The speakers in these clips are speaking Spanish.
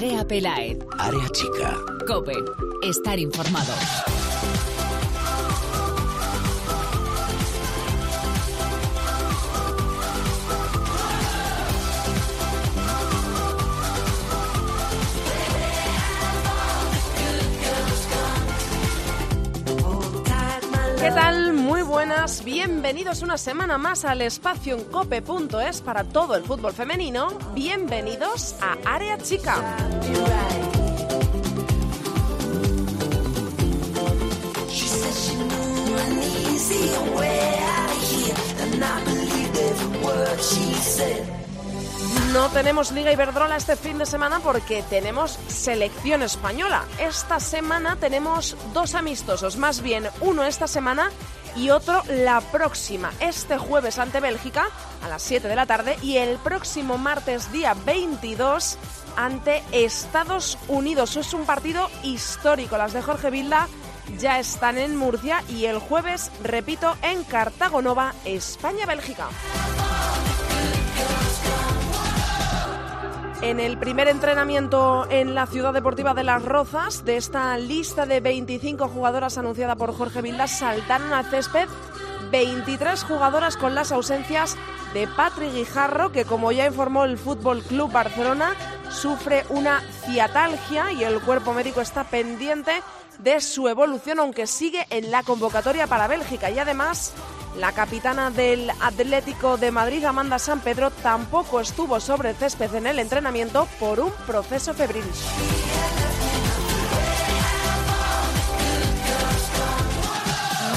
Andrea Pelaez. Área chica. Cope. Estar informado. ¿Qué tal? Buenas, bienvenidos una semana más al espacio en cope.es para todo el fútbol femenino. Bienvenidos a Área Chica. No tenemos Liga Iberdrola este fin de semana porque tenemos selección española. Esta semana tenemos dos amistosos, más bien uno esta semana y otro la próxima, este jueves ante Bélgica a las 7 de la tarde y el próximo martes día 22 ante Estados Unidos. Es un partido histórico. Las de Jorge Vilda ya están en Murcia y el jueves, repito, en Cartagonova, España-Bélgica. En el primer entrenamiento en la Ciudad Deportiva de Las Rozas, de esta lista de 25 jugadoras anunciada por Jorge Vildas, saltaron al césped 23 jugadoras con las ausencias de Patrick Guijarro, que como ya informó el Fútbol Club Barcelona, sufre una ciatalgia y el cuerpo médico está pendiente de su evolución, aunque sigue en la convocatoria para Bélgica. Y además, la capitana del Atlético de Madrid, Amanda San Pedro, tampoco estuvo sobre césped en el entrenamiento por un proceso febril.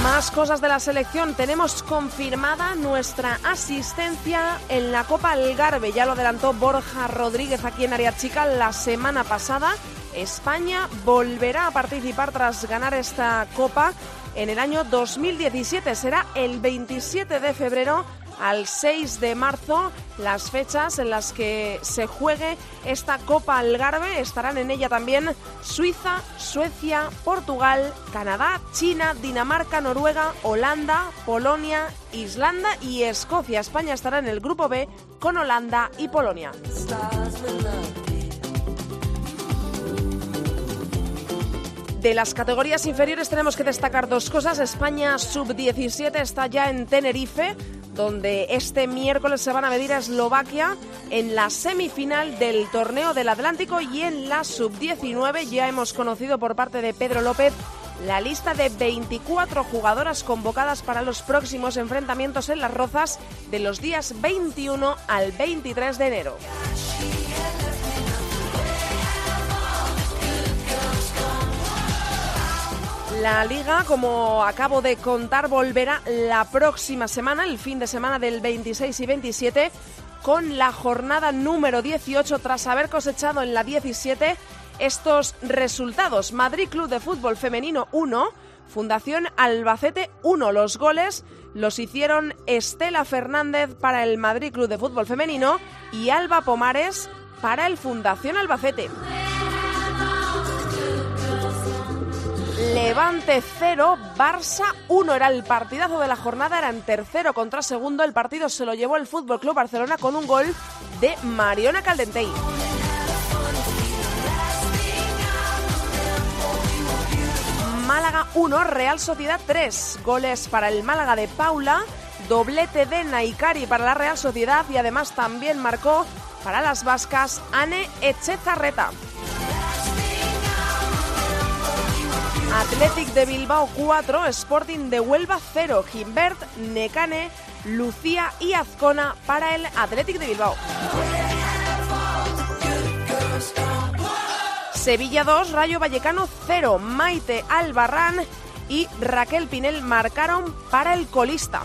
Más cosas de la selección. Tenemos confirmada nuestra asistencia en la Copa Algarve. Ya lo adelantó Borja Rodríguez aquí en Área Chica la semana pasada. España volverá a participar tras ganar esta Copa en el año 2017. Será el 27 de febrero al 6 de marzo las fechas en las que se juegue esta Copa Algarve. Estarán en ella también Suiza, Suecia, Portugal, Canadá, China, Dinamarca, Noruega, Holanda, Polonia, Islanda y Escocia. España estará en el grupo B con Holanda y Polonia. De las categorías inferiores tenemos que destacar dos cosas. España sub-17 está ya en Tenerife, donde este miércoles se van a medir a Eslovaquia en la semifinal del torneo del Atlántico y en la sub-19 ya hemos conocido por parte de Pedro López la lista de 24 jugadoras convocadas para los próximos enfrentamientos en las Rozas de los días 21 al 23 de enero. La liga, como acabo de contar, volverá la próxima semana, el fin de semana del 26 y 27, con la jornada número 18 tras haber cosechado en la 17 estos resultados. Madrid Club de Fútbol Femenino 1, Fundación Albacete 1. Los goles los hicieron Estela Fernández para el Madrid Club de Fútbol Femenino y Alba Pomares para el Fundación Albacete. Levante 0, Barça 1 era el partidazo de la jornada, eran tercero contra segundo. El partido se lo llevó el Fútbol Club Barcelona con un gol de Mariona Caldentey. Málaga 1, Real Sociedad 3. Goles para el Málaga de Paula, doblete de Naikari para la Real Sociedad y además también marcó para las vascas Anne Echezarreta. Athletic de Bilbao 4, Sporting de Huelva 0, Gimbert, Necane, Lucía y Azcona para el Athletic de Bilbao. Sevilla 2, Rayo Vallecano 0, Maite Albarrán y Raquel Pinel marcaron para el colista.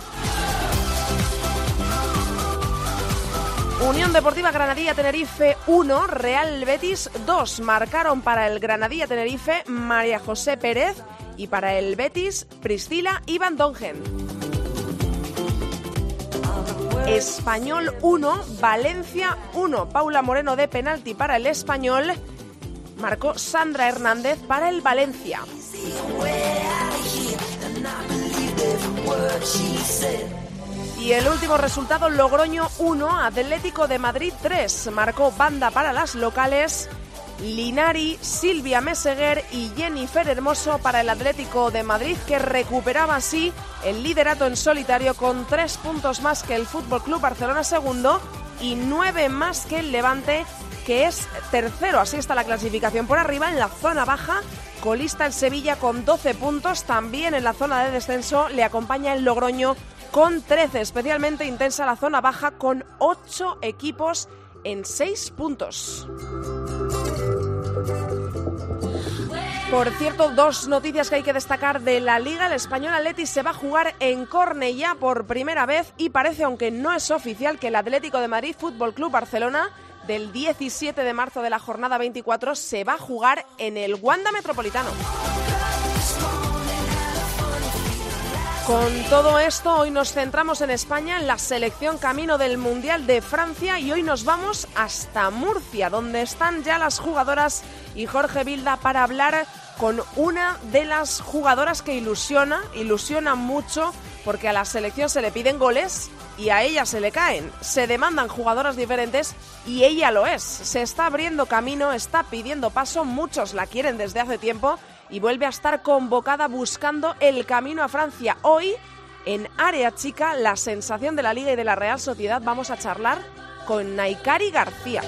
Unión Deportiva Granadilla Tenerife 1, Real Betis 2. Marcaron para el Granadilla Tenerife María José Pérez y para el Betis Priscila y Van Dongen. Español 1, Valencia 1. Paula Moreno de penalti para el Español. Marcó Sandra Hernández para el Valencia. Y el último resultado, Logroño 1, Atlético de Madrid 3. Marcó banda para las locales Linari, Silvia Meseguer y Jennifer Hermoso para el Atlético de Madrid, que recuperaba así el liderato en solitario con tres puntos más que el Fútbol Club Barcelona segundo y nueve más que el Levante, que es tercero. Así está la clasificación por arriba en la zona baja. Colista el Sevilla con 12 puntos. También en la zona de descenso le acompaña el Logroño con 13. Especialmente intensa la zona baja con 8 equipos en 6 puntos. Por cierto, dos noticias que hay que destacar de la Liga. El español Atleti se va a jugar en Cornellá por primera vez y parece, aunque no es oficial, que el Atlético de Madrid Fútbol Club Barcelona del 17 de marzo de la jornada 24 se va a jugar en el Wanda Metropolitano. Con todo esto, hoy nos centramos en España, en la selección camino del Mundial de Francia y hoy nos vamos hasta Murcia, donde están ya las jugadoras y Jorge Vilda para hablar con una de las jugadoras que ilusiona, ilusiona mucho porque a la selección se le piden goles y a ella se le caen. Se demandan jugadoras diferentes y ella lo es. Se está abriendo camino, está pidiendo paso, muchos la quieren desde hace tiempo y vuelve a estar convocada buscando el camino a Francia. Hoy, en Área Chica, la sensación de la Liga y de la Real Sociedad, vamos a charlar con Naikari García.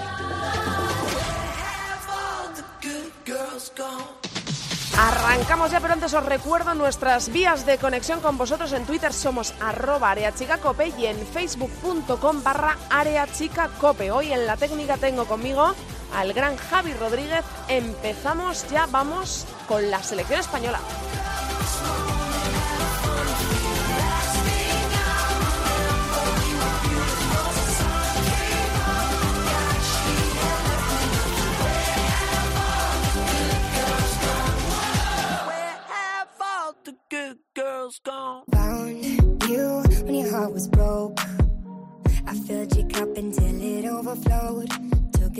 Arrancamos ya, pero antes os recuerdo nuestras vías de conexión con vosotros. En Twitter somos arroba areachicacope y en facebook.com barra areachicacope. Hoy en la técnica tengo conmigo al gran Javi Rodríguez. Empezamos ya, vamos con la selección española. Found you when your heart was broke. I filled your cup until it overflowed.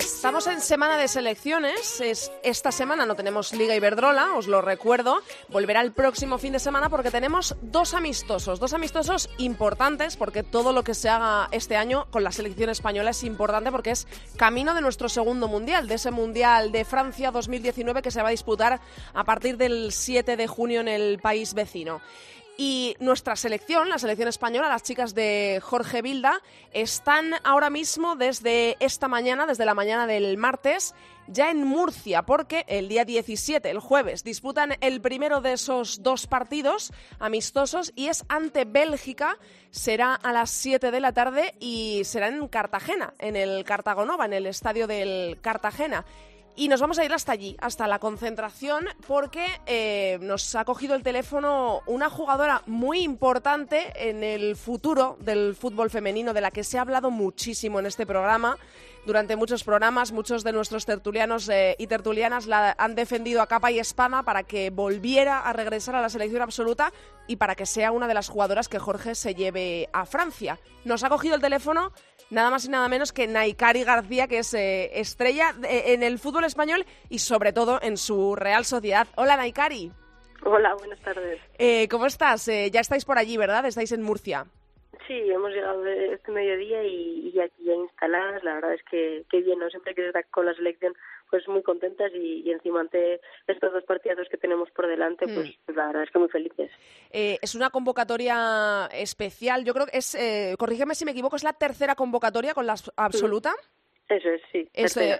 Estamos en semana de selecciones. Es, esta semana no tenemos Liga Iberdrola, os lo recuerdo. Volverá el próximo fin de semana porque tenemos dos amistosos. Dos amistosos importantes porque todo lo que se haga este año con la selección española es importante porque es camino de nuestro segundo mundial, de ese mundial de Francia 2019 que se va a disputar a partir del 7 de junio en el país vecino. Y nuestra selección, la selección española, las chicas de Jorge Vilda, están ahora mismo desde esta mañana, desde la mañana del martes, ya en Murcia, porque el día 17, el jueves, disputan el primero de esos dos partidos amistosos y es ante Bélgica. Será a las 7 de la tarde y será en Cartagena, en el Cartagonova, en el estadio del Cartagena. Y nos vamos a ir hasta allí, hasta la concentración, porque eh, nos ha cogido el teléfono una jugadora muy importante en el futuro del fútbol femenino, de la que se ha hablado muchísimo en este programa. Durante muchos programas, muchos de nuestros tertulianos eh, y tertulianas la han defendido a capa y espada para que volviera a regresar a la selección absoluta y para que sea una de las jugadoras que Jorge se lleve a Francia. Nos ha cogido el teléfono nada más y nada menos que Naikari García, que es eh, estrella de- en el fútbol español y sobre todo en su Real Sociedad. Hola Naikari, Hola, buenas tardes. Eh, ¿cómo estás? Eh, ya estáis por allí, ¿verdad? Estáis en Murcia. Sí, hemos llegado este mediodía y, y aquí ya instaladas. La verdad es que, que bien, ¿no? Siempre que estar con la selección, pues muy contentas y, y encima ante estos dos partidos que tenemos por delante, Mm. pues la verdad es que muy felices. Eh, es una convocatoria especial. Yo creo que es, eh, corrígeme si me equivoco, es la tercera convocatoria con la abs- absoluta. Eso es, sí.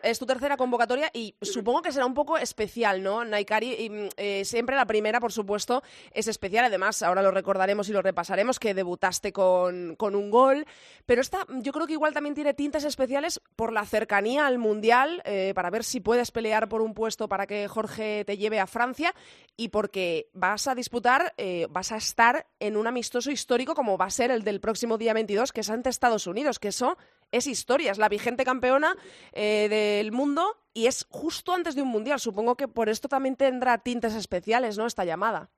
Es, tu tercera convocatoria y supongo que será un poco especial, ¿no, Naikari? Y, mm, eh, siempre la primera, por supuesto, es especial. Además, ahora lo recordaremos y lo repasaremos, que debutaste con, con un gol. Pero esta, yo creo que igual también tiene tintes especiales por la cercanía al Mundial, eh, para ver si puedes pelear por un puesto para que Jorge te lleve a Francia y porque vas a disputar, eh, vas a estar en un amistoso histórico como va a ser el del próximo día 22, que es ante Estados Unidos, que eso es historia, es la vigente campeona eh, del mundo y es justo antes de un mundial. Supongo que por esto también tendrá tintes especiales, ¿no? Esta llamada.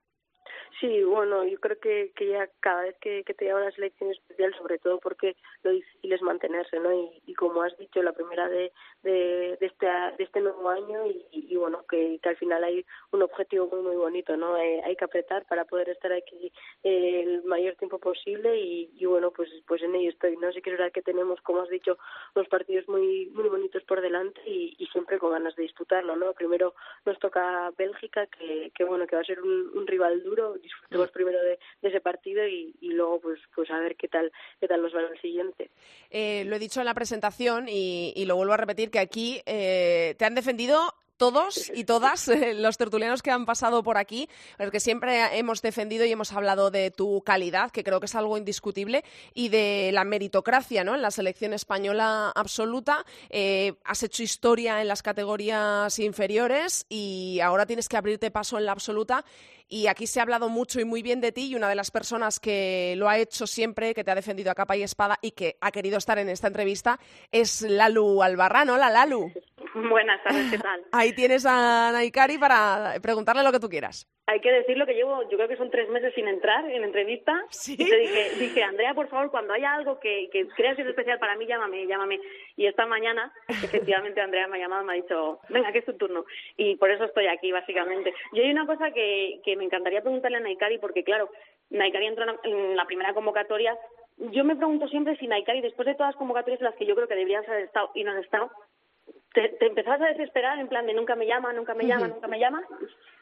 Sí, bueno, yo creo que, que ya cada vez que, te llama una selección especial, sobre todo porque lo difícil es mantenerse, ¿no? Y, como has dicho, la primera de, de, de, este, de este nuevo año y, y bueno, que, que, al final hay un objetivo muy, muy bonito, ¿no? Eh, hay que apretar para poder estar aquí eh, el mayor tiempo posible y, bueno, pues pues en ello estoy, ¿no? Sí que es verdad que tenemos, como has dicho, unos partidos muy muy bonitos por delante y, siempre con ganas de disputarlo, ¿no? Primero nos toca Bélgica, que, que bueno, que va a ser un rival duro, disfrutemos primero de, de ese partido y, y, luego pues pues a ver qué tal qué tal nos va el siguiente. Eh, lo he dicho en la presentación y, y lo vuelvo a repetir que aquí eh, te han defendido todos y todas eh, los tertulianos que han pasado por aquí, porque siempre hemos defendido y hemos hablado de tu calidad, que creo que es algo indiscutible, y de la meritocracia ¿no? en la selección española absoluta. Eh, has hecho historia en las categorías inferiores y ahora tienes que abrirte paso en la absoluta. Y aquí se ha hablado mucho y muy bien de ti y una de las personas que lo ha hecho siempre, que te ha defendido a capa y espada y que ha querido estar en esta entrevista es Lalu Albarrán. Hola, Lalu. Buenas tardes, ¿qué tal? Ahí tienes a Naikari para preguntarle lo que tú quieras. Hay que decirlo que llevo, yo creo que son tres meses sin entrar en entrevista. ¿Sí? Y te dije, dije, Andrea, por favor, cuando haya algo que, que creas que es especial para mí, llámame, llámame. Y esta mañana, efectivamente, Andrea me ha llamado, me ha dicho, venga, que es tu turno. Y por eso estoy aquí, básicamente. Yo hay una cosa que, que me encantaría preguntarle a Naikari, porque claro, Naikari entró en la primera convocatoria. Yo me pregunto siempre si Naikari, después de todas las convocatorias en las que yo creo que deberías haber estado y no has estado, te, te empezabas a desesperar en plan de nunca me llama, nunca me llama, nunca me llama.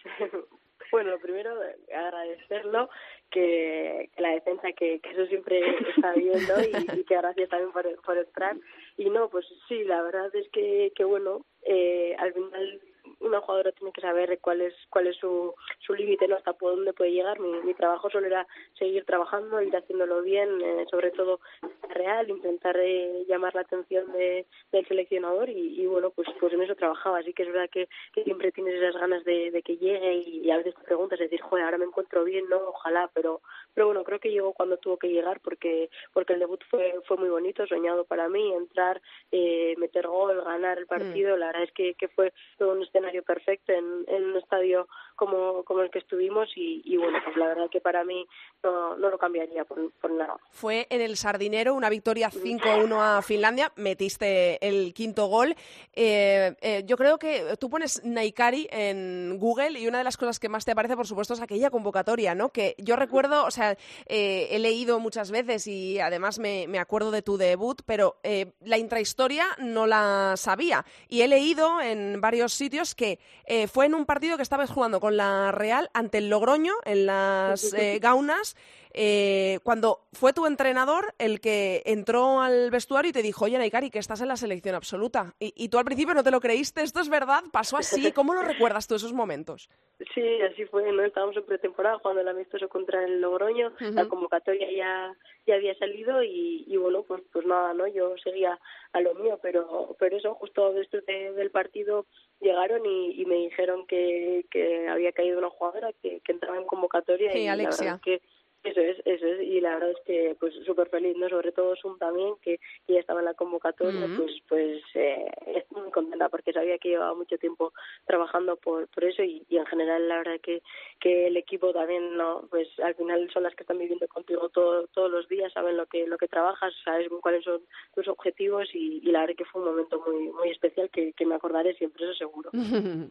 Bueno, primero agradecerlo, que, que la defensa, que, que, eso siempre está bien, ¿no? Y, y que gracias también por, por, entrar. Y no, pues sí, la verdad es que, que bueno, eh, al final una jugadora tiene que saber cuál es cuál es su, su límite, ¿no? hasta por dónde puede llegar. Mi, mi trabajo solo era seguir trabajando, ir haciéndolo bien, eh, sobre todo real, intentar eh, llamar la atención de, del seleccionador y, y, bueno, pues pues en eso trabajaba. Así que es verdad que, que siempre tienes esas ganas de, de que llegue y, y, a veces te preguntas, es decir, joder, ahora me encuentro bien, ¿no? Ojalá, pero pero bueno, creo que llegó cuando tuvo que llegar porque porque el debut fue fue muy bonito, soñado para mí, entrar, eh, meter gol, ganar el partido, mm. la verdad es que, que fue un escenario perfecto en, en un estadio como, como el que estuvimos y, y, bueno, pues la verdad que para mí no, no lo cambiaría por, por nada. Fue en el Sardinero una victoria 5-1 a Finlandia, metiste el quinto gol. Eh, eh, yo creo que tú pones Naikari en Google y una de las cosas que más te aparece, por supuesto, es aquella convocatoria, ¿no? Que yo recuerdo, o sea, eh, he leído muchas veces y además me, me acuerdo de tu debut, pero la intrahistoria no la sabía. Y he leído en varios sitios que eh, fue en un partido que estabas jugando con la Real ante el Logroño en las eh, Gaunas. Eh, cuando fue tu entrenador el que entró al vestuario y te dijo, oye, Naikari, que estás en la selección absoluta. Y, y, tú al principio no te lo creíste, ¿esto es verdad? ¿Pasó así? ¿Cómo lo recuerdas tú esos momentos? Sí, así fue, ¿no? Estábamos en pretemporada jugando el amistoso contra el Logroño, uh -huh. la convocatoria ya, ya había salido y, y, bueno, pues pues nada, ¿no? Yo seguía a lo mío, pero pero eso, justo después de, del partido llegaron y, y, me dijeron que, que había caído una jugadora que, que entraba en convocatoria sí, y Alexia. la verdad es que eso es, eso es, y la verdad es que pues súper feliz, ¿no? Sobre todo Sum también, que, que ya estaba en la convocatoria, uh -huh. pues pues eh, estoy muy contenta porque sabía que llevaba mucho tiempo trabajando por, por eso y, y en general la verdad que, que el equipo también, ¿no? Pues al final son las que están viviendo contigo todo, todos los días, saben lo que lo que trabajas, sabes cuáles son tus objetivos y, y la verdad que fue un momento muy muy especial que, que me acordaré siempre, eso seguro.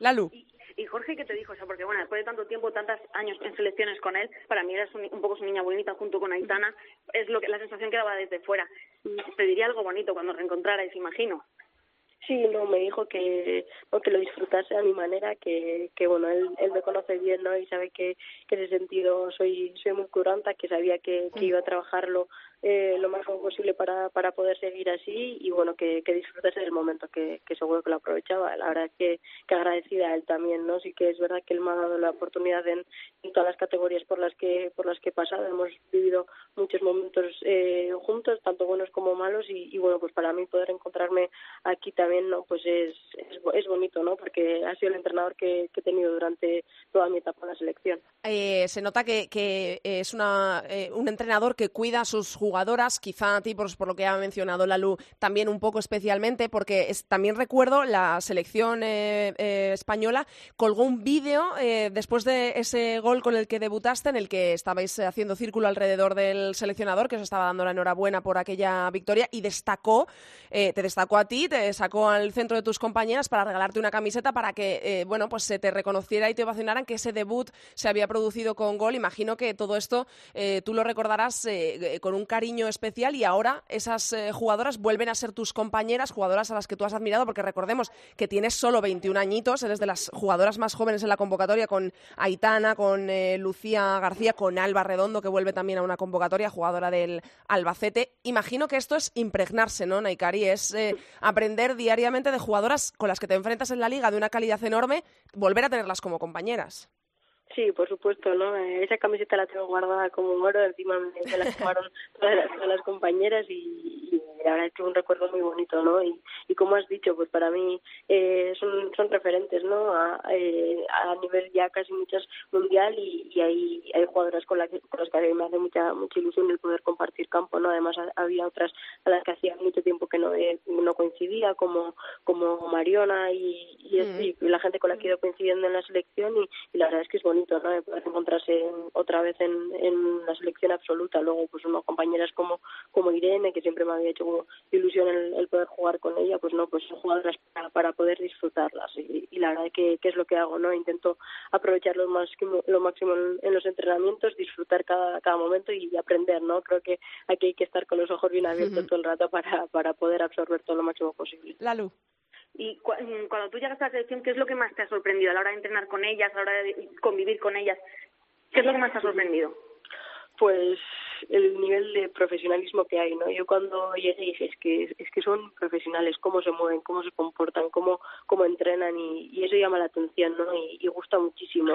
Lalu. Y, y Jorge, ¿qué te dijo? O sea, porque bueno, después de tanto tiempo, tantos años en selecciones con él, para mí eres un, un poco su niña bonita junto con Aitana, es lo que la sensación que daba desde fuera. Te diría algo bonito cuando reencontrarais, imagino. Sí, no, me dijo que, no, que lo disfrutase a mi manera, que, que bueno, él, él me conoce bien, ¿no? Y sabe que, que en ese sentido soy, soy muy curanta, que sabía que, que iba a trabajarlo eh, lo más posible para, para poder seguir así y bueno, que, que disfrutase del momento, que, que seguro que lo aprovechaba. La verdad es que, que agradecida a él también, ¿no? Sí que es verdad que él me ha dado la oportunidad en, en todas las categorías por las que por las que he pasado. Hemos vivido muchos momentos eh, juntos, tanto buenos como malos y, bueno, pues para mí poder encontrarme aquí también, ¿no? Pues es, es bonito, ¿no? Porque ha sido el entrenador que, he tenido durante toda mi etapa en la selección. Eh, se nota que, que es una, eh, un entrenador que cuida sus jugadoras, quizá a ti, por, lo que ha mencionado Lalu, también un poco especialmente, porque también recuerdo la selección eh, española colgó un vídeo después de ese gol con el que debutaste, en el que estabais haciendo círculo alrededor del seleccionador, que os estaba dando la enhorabuena por aquella victoria, y destacó, te destacó a ti, te sacó al centro de tus compañeras para regalarte una camiseta para que, bueno, pues se te reconociera y te ovacionaran que ese debut se había producido con gol. Imagino que todo esto eh, tú lo recordarás eh, eh, con un cariño especial y ahora esas jugadoras vuelven a ser tus compañeras, jugadoras a las que tú has admirado, porque recordemos que tienes solo 21 añitos, eres de las jugadoras más jóvenes en la convocatoria con Aitana, con Lucía García, con Alba Redondo, que vuelve también a una convocatoria, jugadora del Albacete. Imagino que esto es impregnarse, ¿no, Naikari? Es aprender diariamente de jugadoras con las que te enfrentas en la liga de una calidad enorme, volver a tenerlas como compañeras. Sí, por supuesto, ¿no? Eh, esa camiseta la tengo guardada como un oro, encima me, la tomaron todas las, todas las compañeras y, la verdad es que un recuerdo muy bonito, ¿no? Y, y como has dicho, pues para mí eh, son, son referentes, ¿no? A, eh, a nivel ya casi muchas mundial y, y hay, hay jugadoras con, las que, con las que me hace mucha, mucha ilusión el poder compartir campo, ¿no? Además había otras a las que hacía mucho tiempo que no, no coincidía, como, como Mariona y, y, mm. y, la gente con la que he ido coincidiendo en la selección y, y la verdad es que es bonito, ¿no? De poder encontrarse otra vez en, en la selección absoluta. Luego, pues unas compañeras como, como Irene, que siempre me había hecho ilusión el, poder jugar con ella, pues no, pues son jugadoras para, poder disfrutarlas y, la verdad que, que, es lo que hago, ¿no? Intento aprovechar lo máximo, lo máximo en, los entrenamientos, disfrutar cada, cada momento y aprender, ¿no? Creo que aquí hay que estar con los ojos bien abiertos todo el rato para, para poder absorber todo lo máximo posible. La luz. Y mm, cuando tú llegas a la selección, ¿qué es lo que más te ha sorprendido a la hora de entrenar con ellas, a la hora de convivir con ellas? ¿Qué es lo que más te ha sorprendido? Pues el nivel de profesionalismo que hay, ¿no? Yo cuando llegué dije, es que, es que son profesionales, cómo se mueven, cómo se comportan, cómo, cómo entrenan y, y eso llama la atención, ¿no? Y, y gusta muchísimo.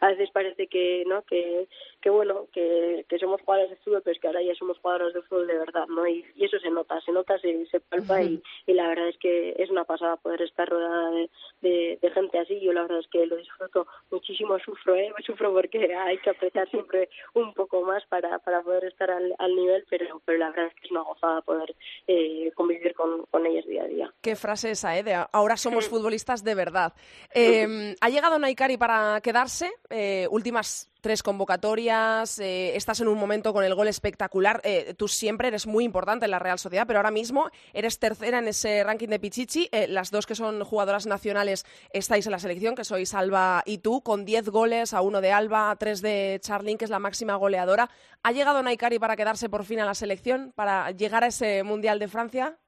A veces parece que, ¿no? Que, que bueno, que, que somos jugadores de fútbol, pero es que ahora ya somos jugadores de fútbol de verdad, ¿no? Y, y eso se nota, se nota, se, se palpa y, y la verdad es que es una pasada poder estar rodeada de, de, de gente así. Yo la verdad es que lo disfruto muchísimo, sufro, ¿eh? Sufro porque hay que apretar siempre un poco más para, para poder estar al, al nivel, pero, pero la verdad es que es una gozada poder eh, convivir con, con ellas día a día. Qué frase esa, ¿eh? De ahora somos futbolistas de verdad. Eh, ha llegado Naikari para quedarse. Eh, últimas tres convocatorias, eh, estás en un momento con el gol espectacular. Eh, tú siempre eres muy importante en la Real Sociedad, pero ahora mismo eres tercera en ese ranking de Pichichi. Eh, las dos que son jugadoras nacionales estáis en la selección, que sois Alba y tú, con diez goles, a uno de Alba, a tres de Charlín, que es la máxima goleadora. ¿Ha llegado Naikari para quedarse por fin a la selección, para llegar a ese Mundial de Francia?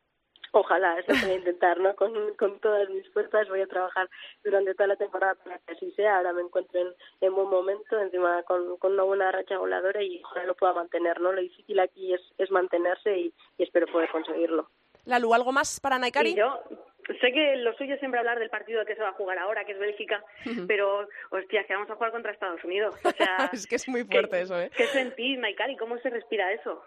Ojalá, eso voy a intentar, ¿no? Con, con todas mis fuerzas voy a trabajar durante toda la temporada para que así sea. Ahora me encuentro en, en buen momento, encima con, con una buena racha goleadora y ojalá lo pueda mantener, ¿no? Lo difícil aquí es, es mantenerse y, y espero poder conseguirlo. Lalu, ¿algo más para Naikari? yo sé que lo suyo es siempre hablar del partido que se va a jugar ahora, que es Bélgica, pero, hostia, que vamos a jugar contra Estados Unidos. O sea, es que es muy fuerte eso, ¿eh? ¿Qué sentís, Naikari? ¿Cómo se respira eso?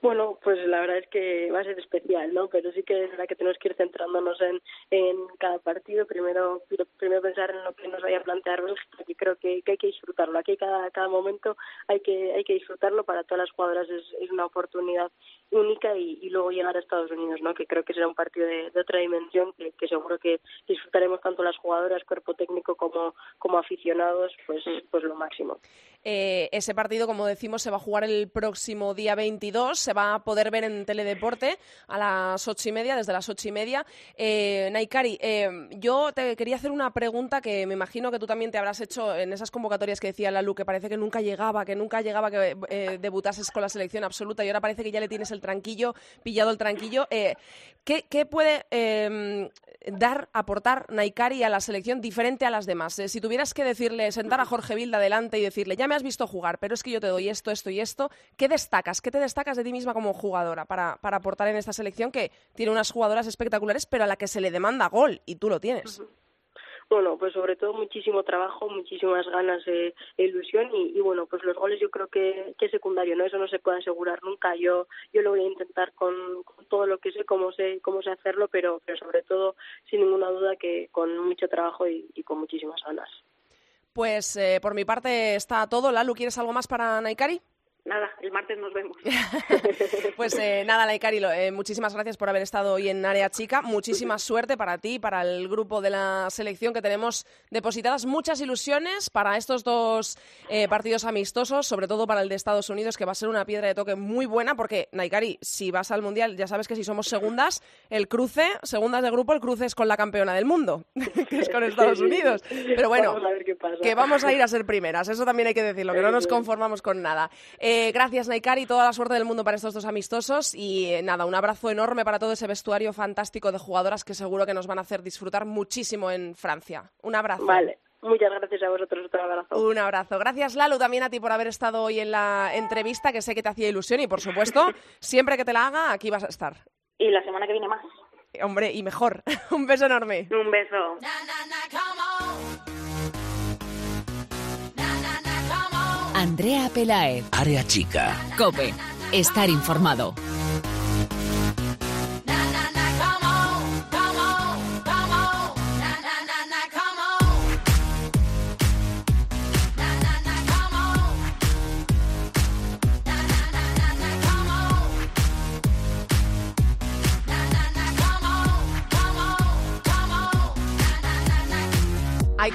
Bueno, pues la verdad es que va a ser especial, ¿no? Pero sí que es verdad que tenemos que ir centrándonos en, en cada partido. Primero, primero pensar en lo que nos vaya a plantear Bélgica, que creo que, que hay que disfrutarlo. Aquí cada, cada momento hay que, hay que disfrutarlo. Para todas las jugadoras es, es una oportunidad única y, y, luego llegar a Estados Unidos, ¿no? Que creo que será un partido de, de otra dimensión que, que, seguro que disfrutaremos tanto las jugadoras, cuerpo técnico como, como aficionados, pues, pues lo máximo. Eh, ese partido, como decimos, se va a jugar el próximo día 22. Se va a poder ver en Teledeporte a las ocho y media, desde las ocho y media. Eh, Naikari, eh, yo te quería hacer una pregunta que me imagino que tú también te habrás hecho en esas convocatorias que decía Lalu, que parece que nunca llegaba, que nunca llegaba que eh, debutases con la selección absoluta y ahora parece que ya le tienes el tranquillo, pillado el tranquillo. Eh, ¿qué, ¿qué, puede eh, dar, aportar Naikari a la selección diferente a las demás? Eh, si tuvieras que decirle, sentar a Jorge Vilda delante y decirle, ya me has visto jugar, pero es que yo te doy esto, esto y esto, ¿qué destacas? ¿Qué te destacas de ti misma como jugadora para, para aportar en esta selección que tiene unas jugadoras espectaculares, pero a la que se le demanda gol y tú lo tienes? Bueno, pues sobre todo muchísimo trabajo, muchísimas ganas e ilusión y, bueno, pues los goles yo creo que, que es secundario, ¿no? Eso no se puede asegurar nunca. Yo yo lo voy a intentar con, todo lo que sé, cómo sé cómo sé hacerlo, pero, pero sobre todo, sin ninguna duda, que con mucho trabajo y, con muchísimas ganas. Pues eh, por mi parte está todo. Lalu, ¿quieres algo más para Naikari? Nada, el martes nos vemos. pues eh, nada, Laikari, eh, muchísimas gracias por haber estado hoy en Área Chica. Muchísima suerte para ti, para el grupo de la selección que tenemos depositadas. Muchas ilusiones para estos dos eh, partidos amistosos, sobre todo para el de Estados Unidos, que va a ser una piedra de toque muy buena, porque, Naikari, si vas al Mundial, ya sabes que si somos segundas, el cruce, segundas de grupo, el cruce es con la campeona del mundo, que es con Estados Unidos. Pero bueno, que vamos a ir a ser primeras, eso también hay que decirlo, que no nos conformamos con nada. Eh, gracias, Naikari, toda la suerte del mundo para estos dos amistosos y eh, nada, un abrazo enorme para todo ese vestuario fantástico de jugadoras que seguro que nos van a hacer disfrutar muchísimo en Francia. Un abrazo. Vale. Muchas gracias a vosotros, otro abrazo. Un abrazo. Gracias, Lalu, también a ti por haber estado hoy en la entrevista, que sé que te hacía ilusión y, por supuesto, siempre que te la haga, aquí vas a estar. Y la semana que viene más. Hombre, y mejor. Un beso enorme. Un beso. Andrea Pelaez. Área chica. Cope. Estar informado.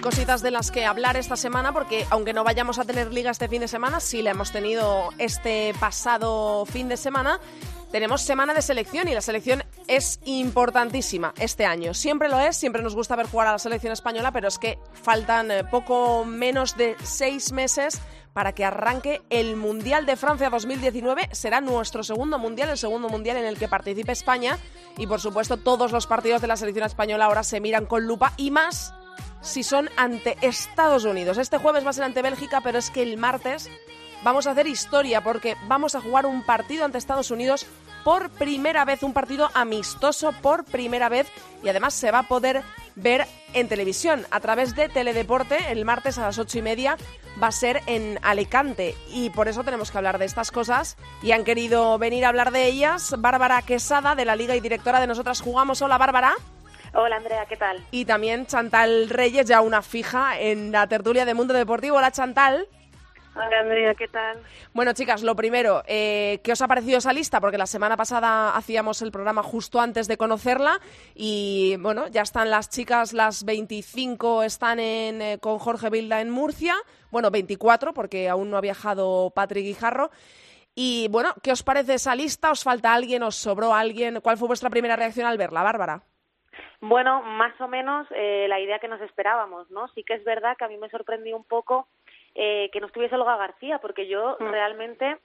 Cositas de las que hablar esta semana porque aunque no vayamos a tener liga este fin de semana, sí la hemos tenido este pasado fin de semana. Tenemos semana de selección y la selección es importantísima este año. Siempre lo es, siempre nos gusta ver jugar a la selección española, pero es que faltan eh, poco menos de seis meses para que arranque el Mundial de Francia 2019. Será nuestro segundo Mundial, el segundo Mundial en el que participe España. Y por supuesto todos los partidos de la selección española ahora se miran con lupa y más si son ante Estados Unidos. Este jueves va a ser ante Bélgica, pero es que el martes vamos a hacer historia porque vamos a jugar un partido ante Estados Unidos por primera vez, un partido amistoso por primera vez y además se va a poder ver en televisión a través de Teledeporte el martes a las ocho y media va a ser en Alicante y por eso tenemos que hablar de estas cosas y han querido venir a hablar de ellas Bárbara Quesada de la Liga y directora de Nosotras Jugamos. Hola Bárbara. Hola Andrea, ¿qué tal? Y también Chantal Reyes, ya una fija en la tertulia de Mundo Deportivo. Hola Chantal. Hola Andrea, ¿qué tal? Bueno, chicas, lo primero, eh, ¿qué os ha parecido esa lista? Porque la semana pasada hacíamos el programa justo antes de conocerla y, bueno, ya están las chicas, las 25 están en, eh, con Jorge Vilda en Murcia, bueno, 24 porque aún no ha viajado Patrick Guijarro. Y, bueno, ¿qué os parece esa lista? ¿Os falta alguien? ¿Os sobró alguien? ¿Cuál fue vuestra primera reacción al verla, Bárbara? Bueno, más o menos eh, la idea que nos esperábamos, ¿no? Sí que es verdad que a mí me sorprendió un poco eh, que no estuviese Olga García, porque yo mm. realmente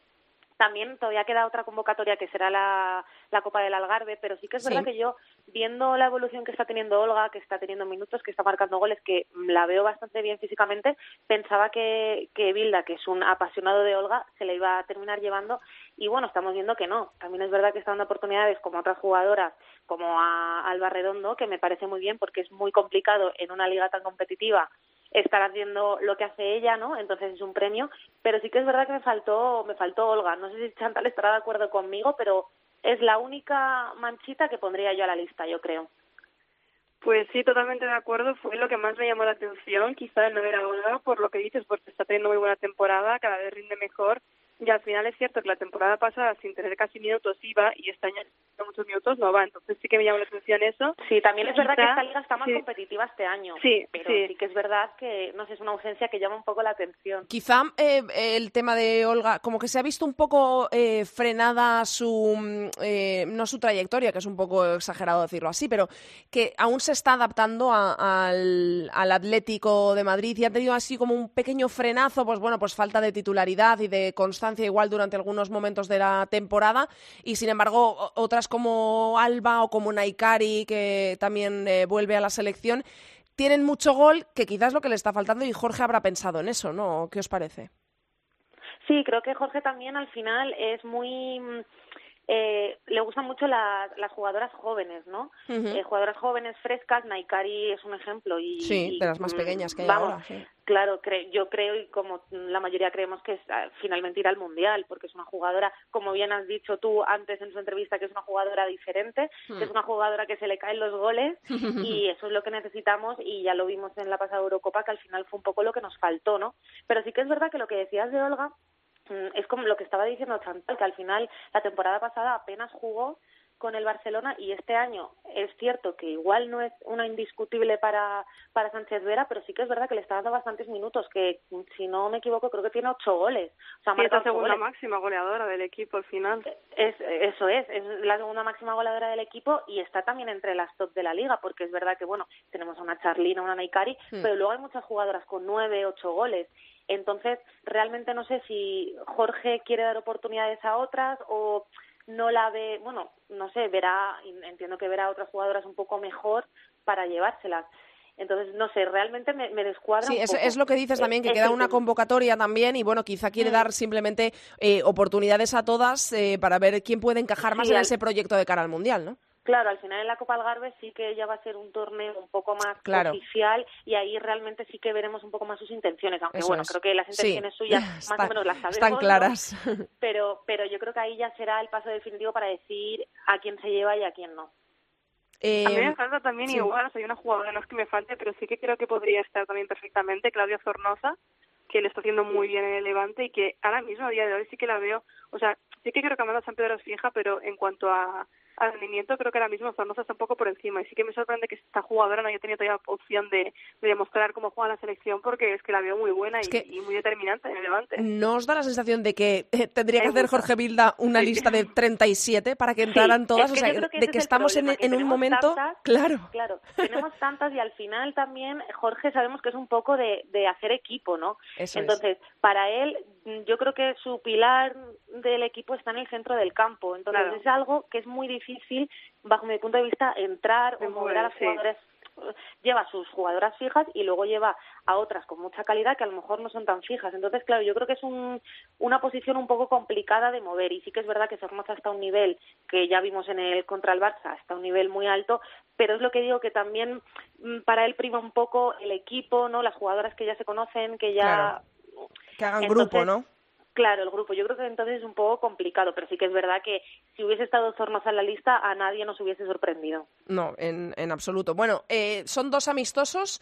también todavía queda otra convocatoria que será la, la Copa del Algarve, pero sí que es verdad que yo, viendo la evolución que está teniendo Olga, que está teniendo minutos, que está marcando goles, que la veo bastante bien físicamente, pensaba que, que Bilda, que es un apasionado de Olga, se le iba a terminar llevando y bueno, estamos viendo que no. También es verdad que está dando oportunidades como otras jugadoras, como a Alba Redondo, que me parece muy bien porque es muy complicado en una liga tan competitiva estar haciendo lo que hace ella, ¿no? Entonces es un premio, pero sí que es verdad que me faltó, me faltó Olga. No sé si Chantal estará de acuerdo conmigo, pero es la única manchita que pondría yo a la lista, yo creo. Pues sí, totalmente de acuerdo. Fue lo que más me llamó la atención, quizá el no ver a Olga, por lo que dices, porque está teniendo muy buena temporada, cada vez rinde mejor y al final es cierto que la temporada pasada, sin tener casi minutos, iba y este año muchos minutos no va. Entonces sí que me llama la atención eso. Sí, también es verdad que esta liga está más competitiva este año. Sí, pero sí. que es verdad que, no sé, es una ausencia que llama un poco la atención. Quizá eh, el tema de Olga, como que se ha visto un poco eh, frenada su, mm, eh, no su trayectoria, que es un poco exagerado decirlo así, pero que aún se está adaptando al, al Atlético de Madrid y ha tenido así como un pequeño frenazo, pues bueno, pues falta de titularidad y de constancia igual durante algunos momentos de la temporada y sin embargo otras como Alba o como Naikari que también eh, vuelve a la selección tienen mucho gol que quizás lo que le está faltando y Jorge habrá pensado en eso, ¿no? ¿Qué os parece? Sí, creo que Jorge también al final es muy eh, le gustan mucho las, las jugadoras jóvenes, ¿no? Eh, jugadoras jóvenes, frescas, Naikari es un ejemplo. Y, sí, de las más pequeñas que hay vamos, ahora. Sí. Claro, yo creo y como la mayoría creemos que es ah, finalmente ir al Mundial, porque es una jugadora, como bien has dicho tú antes en su entrevista, que es una jugadora diferente, que es Hmm. una jugadora que se le caen los goles y eso es lo que necesitamos y ya lo vimos en la pasada Eurocopa, que al final fue un poco lo que nos faltó, ¿no? Pero sí que es verdad que lo que decías de Olga mm, es como lo que estaba diciendo Chantal, que al final la temporada pasada apenas jugó con el Barcelona y este año es cierto que igual no es una indiscutible para, para Sánchez Vera, pero sí que es verdad que le está dando bastantes minutos, que si no me equivoco creo que tiene ocho goles. O sea, Sí, es la segunda goles. máxima goleadora del equipo al final. Es, eso es, es la segunda máxima goleadora del equipo y está también entre las top de la liga, porque es verdad que, bueno, tenemos a una Charlina, una Naikari, Hmm. pero luego hay muchas jugadoras con nueve, ocho goles. Entonces, realmente no sé si Jorge quiere dar oportunidades a otras o no la ve, bueno, no sé, verá, entiendo que verá a otras jugadoras un poco mejor para llevárselas. Entonces, no sé, realmente me, me descuadra Sí, un es, poco. es lo que dices también, que es queda una convocatoria también y bueno, quizá quiere Mm. dar simplemente eh, oportunidades a todas eh, para ver quién puede encajar más Sí, en al- ese proyecto de cara al Mundial, ¿no? Claro, al final en la Copa Algarve sí que ya va a ser un torneo un poco más Claro. oficial y ahí realmente sí que veremos un poco más sus intenciones, aunque Eso bueno, es. creo que las Sí. intenciones suyas más Está- o menos las sabemos, Están ¿no? claras. pero pero yo creo que ahí ya será el paso definitivo para decir a quién se lleva y a quién no. Eh, A mí me falta también sí. igual, o sea, hay una jugadora, no es que me falte, pero sí que creo que podría estar también perfectamente, Claudia Zornoza, que le está haciendo muy bien en el Levante y que ahora mismo, a día de hoy, sí que la veo, o sea, sí que creo que Amanda San Pedro es fija, pero en cuanto a, a rendimiento, creo que ahora mismo Zornoza está un poco por encima y sí que me sorprende que esta jugadora no haya tenido todavía opción de, de demostrar cómo juega la selección porque es que la veo muy buena Es y, que- y muy determinante en el Levante. ¿No os da la sensación de que eh, tendría que hacer. Jorge Vilda una Sí. lista de 37 para que entraran Sí, todas? es o que sea, yo creo que de que es estamos en, problema, que en un momento... tantas- Claro. Claro, tenemos tantas y al final también Jorge sabemos que es un poco de, de hacer equipo, ¿no? Eso es. Entonces, para él, yo creo que su pilar del equipo está en el centro del campo. Entonces, Claro. es algo que es muy difícil, bajo mi punto de vista, entrar o mover a las sí. jugadoras. Lleva a sus jugadoras fijas y luego lleva a otras con mucha calidad que a lo mejor no son tan fijas. Entonces, claro, yo creo que es un, una posición un poco complicada de mover. Y sí que es verdad que Sornoza está a un nivel que ya vimos en el contra el Barça, está a un nivel muy alto, pero es lo que digo que también mm, para él prima un poco el equipo, ¿no? Las jugadoras que ya se conocen, que ya Que hagan Entonces, grupo, ¿no? Claro, el grupo. Yo creo que entonces es un poco complicado, pero sí que es verdad que si hubiese estado Zornoza en la lista, a nadie nos hubiese sorprendido. No, en, en absoluto. Bueno, eh, son dos amistosos.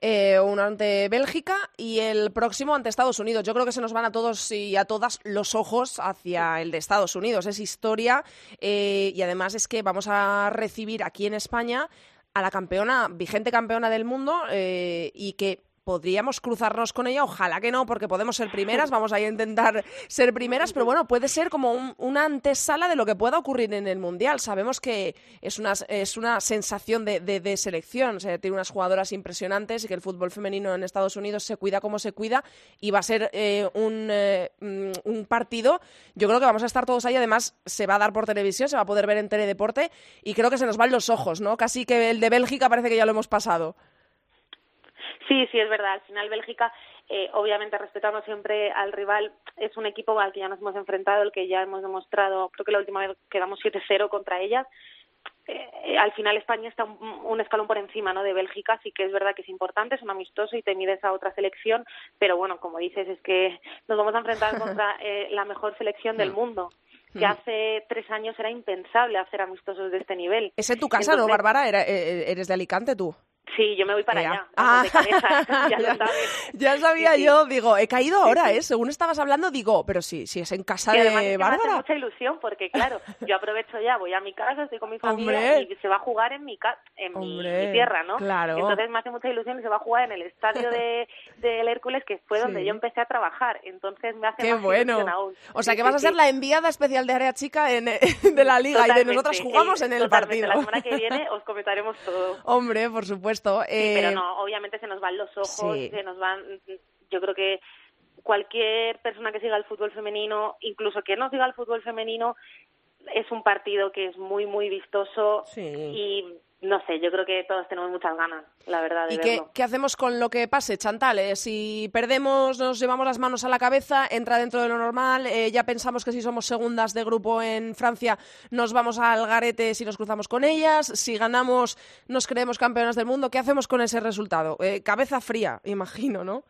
eh, uno ante Bélgica y el próximo ante Estados Unidos. Yo creo que se nos van a todos y a todas los ojos hacia el de Estados Unidos. Es historia eh, y además es que vamos a recibir aquí en España a la campeona, vigente campeona del mundo eh, y que podríamos cruzarnos con ella, ojalá que no, porque podemos ser primeras, vamos a intentar ser primeras, pero bueno, puede ser como un- una antesala de lo que pueda ocurrir en el Mundial. Sabemos que es una, es una sensación de, de- de selección, o sea, tiene unas jugadoras impresionantes y que el fútbol femenino en Estados Unidos se cuida como se cuida y va a ser eh, un, eh, mm, un partido, yo creo que vamos a estar todos ahí, además se va a dar por televisión, se va a poder ver en Teledeporte y creo que se nos van los ojos, ¿no? Casi que el de Bélgica parece que ya lo hemos pasado. Sí, sí, es verdad. Al final Bélgica, eh, obviamente respetando siempre al rival, es un equipo al que ya nos hemos enfrentado, el que ya hemos demostrado, creo que la última vez quedamos 7-0 contra ellas. Eh, al final España está un, un escalón por encima ¿no? de Bélgica, sí que es verdad que es importante, es un amistoso y te mides a otra selección, pero bueno, como dices, es que nos vamos a enfrentar contra eh, la mejor selección del mundo, que hace tres años era impensable hacer amistosos de este nivel. Es en tu casa, ¿no, Bárbara? Era- eh, eres de Alicante tú. Sí, yo me voy para Ea. allá, Ah. de cabeza, ya lo sabes. Ya sabía Sí, sí. yo, digo, he caído ahora, ¿eh? Según estabas hablando, digo, pero sí, sí es en casa Y además es de que me hace Bárbara. mucha ilusión porque, claro, yo aprovecho ya, voy a mi casa, estoy con mi familia Hombre. y se va a jugar en mi ca en mi, tierra, ¿no? claro. Entonces me hace mucha ilusión y se va a jugar en el estadio de del Hércules, que fue donde Sí. yo empecé a trabajar. Entonces me hace Qué más bueno. ilusión aún. O sea, que vas a ser la enviada especial de Área Chica en, de la liga y de nosotras jugamos en el partido. La semana que viene os comentaremos todo. Hombre, por supuesto. Sí, eh, pero no, obviamente se nos van los ojos, sí. se nos van. Yo creo que cualquier persona que siga el fútbol femenino, incluso que no siga el fútbol femenino, es un partido que es muy, muy vistoso Sí. y no sé, yo creo que todos tenemos muchas ganas, la verdad, de ¿Y qué hacemos con lo que pase, Chantal? Eh, si perdemos, nos llevamos las manos a la cabeza, entra dentro de lo normal, eh, ya pensamos que si somos segundas de grupo en Francia nos vamos al garete si nos cruzamos con ellas, si ganamos nos creemos campeonas del mundo, ¿qué hacemos con ese resultado? Eh, cabeza fría, imagino, ¿no?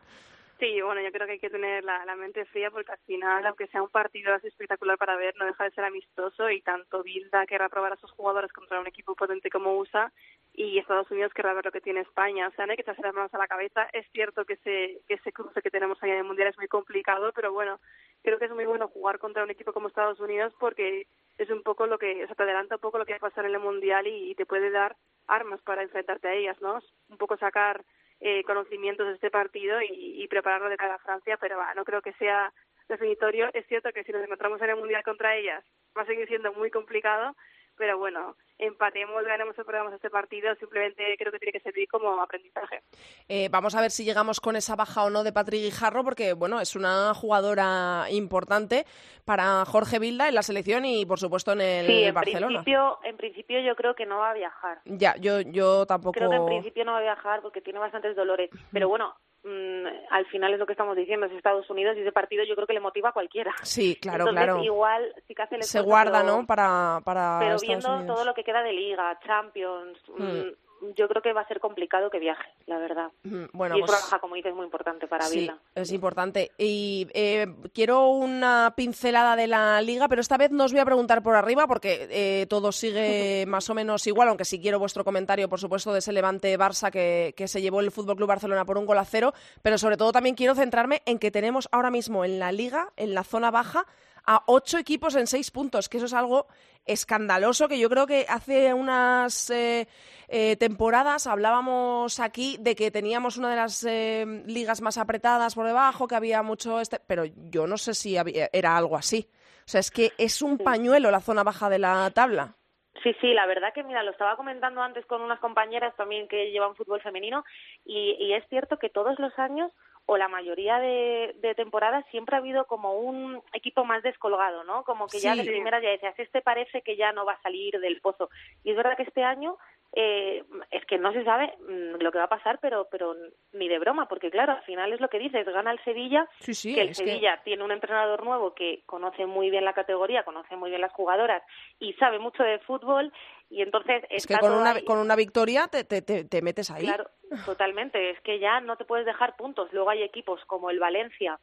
Sí, bueno, yo creo que hay que tener la, mente fría porque al final, aunque sea un partido así espectacular para ver, no deja de ser amistoso y tanto Bilda querrá probar a sus jugadores contra un equipo potente como USA y Estados Unidos querrá ver lo que tiene España. O sea, no hay que echarse las manos a la cabeza. Es cierto que ese, que ese cruce que tenemos ahí en el Mundial es muy complicado, pero bueno, creo que es muy bueno jugar contra un equipo como Estados Unidos porque es un poco lo que, o sea, te adelanta un poco lo que va a pasar en el Mundial y, y te puede dar armas para enfrentarte a ellas, ¿no? Un poco sacar eh, conocimientos de este partido y, y prepararlo de cara a Francia, pero va, no creo que sea definitorio. Es cierto que si nos encontramos en el Mundial contra ellas va a seguir siendo muy complicado, pero bueno, empatemos, ganemos o perdamos este partido, simplemente creo que tiene que servir como aprendizaje. Eh, vamos a ver si llegamos con esa baja o no de Patrick Guijarro, porque bueno, es una jugadora importante para Jorge Vilda en la selección y por supuesto en el sí, en Barcelona. Principio, en principio yo creo que no va a viajar. Ya, yo, yo tampoco. Creo que en principio no va a viajar porque tiene bastantes dolores, pero bueno, mmm, al final es lo que estamos diciendo, es Estados Unidos y ese partido yo creo que le motiva a cualquiera. Sí, claro, Entonces, claro. igual sí que hace el Se guarda, pero, ¿no? Para, para pero Estados viendo Unidos. todo lo que queda de Liga, Champions, Mm. Yo creo que va a ser complicado que viaje, la verdad. Bueno, y es pues, como dices, muy importante para Sí, Vila. es importante. Y eh, quiero una pincelada de la liga, pero esta vez no os voy a preguntar por arriba porque eh, todo sigue más o menos igual, aunque sí quiero vuestro comentario, por supuesto, de ese Levante Barça que, que se llevó el Fútbol Club Barcelona por un gol a cero, pero sobre todo también quiero centrarme en que tenemos ahora mismo en la liga, en la zona baja, a ocho equipos en seis puntos, que eso es algo escandaloso que yo creo que hace unas eh, eh, temporadas hablábamos aquí de que teníamos una de las eh, ligas más apretadas por debajo, que había mucho este, pero yo no sé si había- era algo así. O sea, es que es un pañuelo la zona baja de la tabla. Sí, sí, la verdad que mira, lo estaba comentando antes con unas compañeras también que llevan fútbol femenino y, y es cierto que todos los años o la mayoría de, de temporadas siempre ha habido como un equipo más descolgado, ¿no? Como que ya de primera ya decías, este parece que ya no va a salir del pozo. Y es verdad que este año eh, es que no se sabe mm, lo que va a pasar, pero pero ni de broma, porque claro, al final es lo que dices, gana el Sevilla, Sí, sí, que el que- Sevilla tiene un entrenador nuevo que conoce muy bien la categoría, conoce muy bien las jugadoras y sabe mucho de fútbol y entonces Es que con una, ahí. con una victoria te, te, te, te metes ahí. Claro, totalmente. Es que ya no te puedes dejar puntos. Luego hay equipos como el Valencia,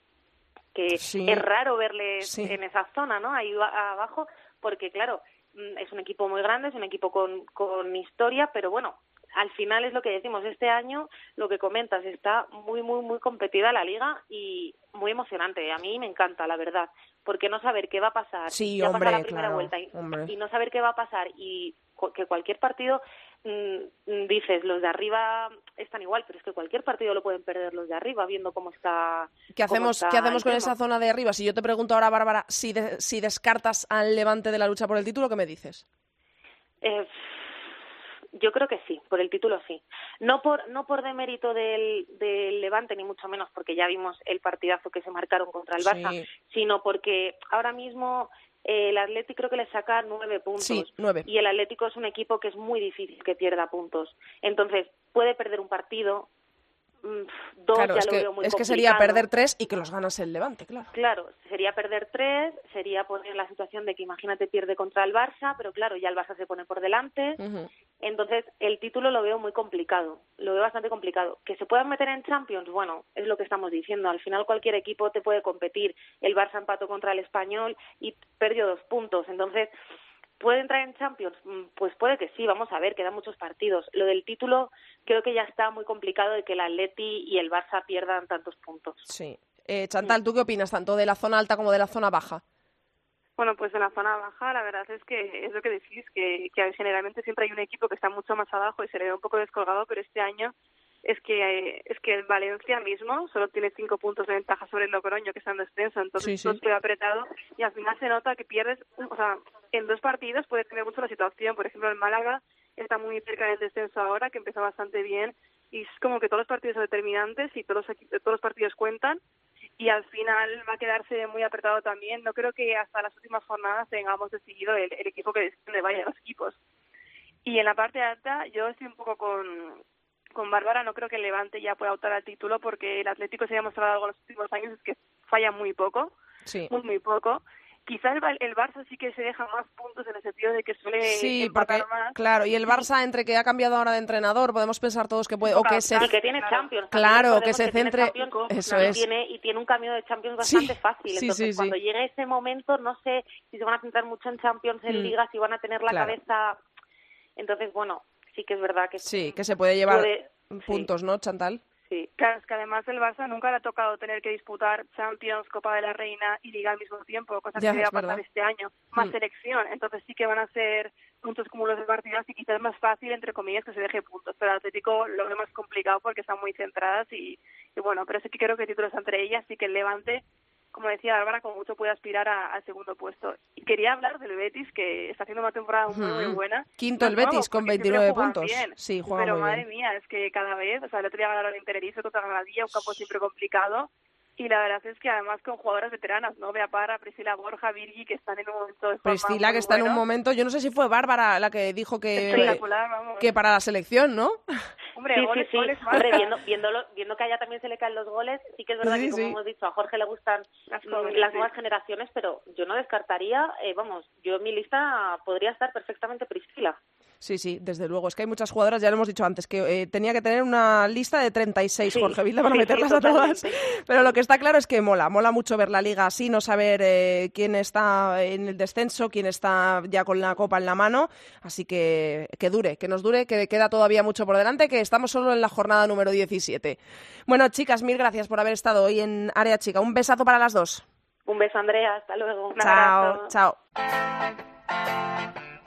que Sí. es raro verles Sí. en esa zona, ¿no? Ahí abajo, porque claro, mm, es un equipo muy grande, es un equipo con, con historia, pero bueno, al final es lo que decimos, este año, lo que comentas, está muy, muy, muy competida la liga y muy emocionante. A mí me encanta, la verdad, porque no saber qué va a pasar, Sí, ya pasa hombre, la primera claro, vuelta y, y no saber qué va a pasar y que cualquier partido mm, mm, dices los de arriba están igual pero es que cualquier partido lo pueden perder los de arriba viendo cómo está ¿Qué hacemos, está ¿qué hacemos con tema. esa zona de arriba? Si yo te pregunto ahora, Bárbara, si, de- si descartas al Levante de la lucha por el título, ¿qué me dices? Eh, yo creo que sí, por el título sí. No por no por demérito del, del Levante ni mucho menos porque ya vimos el partidazo que se marcaron contra el Barça, Sí. sino porque ahora mismo eh, el Atlético creo que le saca nueve puntos. Sí, nueve. Y el Atlético es un equipo que es muy difícil que pierda puntos. Entonces, puede perder un partido, dos claro, ya es lo que, veo muy es que sería perder tres y que los ganas el Levante, claro. Claro, sería perder tres, sería poner la situación de que imagínate pierde contra el Barça, pero claro, ya el Barça se pone por delante. Entonces, el título lo veo muy complicado, lo veo bastante complicado. ¿Que se puedan meter en Champions? Bueno, es lo que estamos diciendo. Al final cualquier equipo te puede competir. El Barça empató contra el Español y perdió dos puntos. Entonces, ¿puede entrar en Champions? Mm, Pues puede que sí, vamos a ver, quedan muchos partidos. Lo del título creo que ya está muy complicado de que el Atleti y el Barça pierdan tantos puntos. Sí. Eh, Chantal, ¿tú qué opinas tanto de la zona alta como de la zona baja? Bueno, pues en la zona baja la verdad es que es lo que decís, que, que generalmente siempre hay un equipo que está mucho más abajo y se le ve un poco descolgado, pero este año es que es que el Valencia mismo solo tiene cinco puntos de ventaja sobre el Logroño que está en descenso, entonces Sí, sí. todo es muy apretado y al final se nota que pierdes, o sea, en dos partidos puede cambiar mucho la situación. Por ejemplo, el Málaga está muy cerca del descenso ahora, que empezó bastante bien y es como que todos los partidos son determinantes y todos los, todos los partidos cuentan y al final va a quedarse muy apretado también. No creo que hasta las últimas jornadas tengamos decidido el, el equipo que le vaya los equipos. Y en la parte alta yo estoy un poco con, con Bárbara, no creo que el Levante ya pueda optar al título porque el Atlético se ha demostrado algo en los últimos años es que falla muy poco, Sí. muy muy poco. Quizás el, el Barça sí que se deja más puntos en el sentido de que suele Sí, porque, más. claro, y el Barça, entre que ha cambiado ahora de entrenador, podemos pensar todos que puede, o que se... Y que tiene Claro. Champions. Claro, que se centre- eso y es. Tiene, y tiene un camino de Champions Sí, bastante fácil. sí, Entonces, sí, sí. cuando llegue ese momento, no sé si se van a centrar mucho en Champions, en Mm. Liga, si van a tener la Claro. cabeza. Entonces, bueno, sí que es verdad que Sí, que se puede llevar puede- puntos, ¿no, Chantal? Sí. Claro, es que además el Barça nunca le ha tocado tener que disputar Champions, Copa de la Reina y Liga al mismo tiempo, cosa Ya, que va a pasar verdad. este año, más Mm. selección. Entonces sí que van a ser puntos cúmulos de partidos y quizás más fácil, entre comillas, que se deje puntos. Pero el Atlético lo veo más complicado porque están muy centradas y, y bueno, pero sí que creo que títulos entre ellas y que el Levante, como decía Bárbara, como mucho puede aspirar al segundo puesto. Y quería hablar del Betis, que está haciendo una temporada muy, muy buena. Quinto el Betis con porque siempre 29 juegan puntos. bien. Sí, juega Pero muy madre bien. mía, es que cada vez, o sea, el otro día ganaron en Tenerife contra Granadilla, un campo siempre complicado. Y la verdad es que además con jugadoras veteranas, ¿no? Bea Parra, Priscila Borja, Virgi, que están en un momento de Priscila, que está en un momento, yo no sé si fue Bárbara la que dijo que, Espectacular, vamos. que para la selección, ¿no? Hombre, Sí, sí, goles, sí. goles más. Hombre, viendo, viéndolo, viendo que a ella también se le caen los goles, sí que es verdad Sí, que, como sí. hemos dicho, a Jorge le gustan Las mm, jóvenes, las sí. nuevas generaciones, pero yo no descartaría, eh, vamos, yo en mi lista podría estar perfectamente Priscila. Sí, sí, desde luego. Es que hay muchas jugadoras, ya lo hemos dicho antes, que eh, tenía que tener una lista de 36, Sí, Jorge Vilda, para sí, sí, meterlas a todas. Pero lo que está claro es que mola, mola mucho ver la liga así, no saber eh, quién está en el descenso, quién está ya con la copa en la mano. Así que que dure, que nos dure, que queda todavía mucho por delante, que estamos solo en la jornada número 17. Bueno, chicas, mil gracias por haber estado hoy en Área Chica. Un besazo para las dos. Un beso, Andrea, hasta luego. Un Chao, abrazo. chao.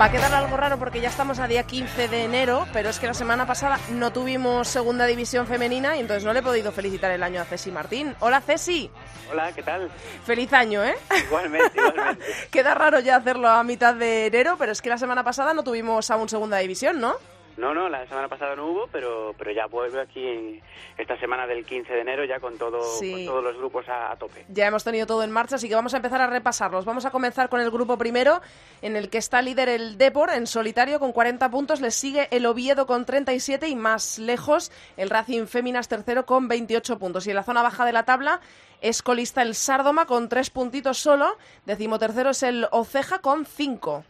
Va a quedar algo raro porque ya estamos a día 15 de enero, pero es que la semana pasada no tuvimos segunda división femenina y entonces no le he podido felicitar el año a Ceci Martín. Hola Ceci, Hola, ¿qué tal? feliz año, ¿eh? Igualmente, igualmente. Queda raro ya hacerlo a mitad de enero, pero es que la semana pasada no tuvimos aún segunda división, ¿no? No, no, la semana pasada no hubo, pero, pero ya vuelve aquí esta semana del 15 de enero ya con, todo, Sí. con todos los grupos a, a tope. Ya hemos tenido todo en marcha, así que vamos a empezar a repasarlos. Vamos a comenzar con el grupo primero, en el que está líder el Depor en solitario con 40 puntos. Le sigue el Oviedo con 37 y más lejos el Racing Féminas tercero con 28 puntos. Y en la zona baja de la tabla es colista el Sárdoma con 3 puntitos solo. Decimotercero es el Oceja con 5.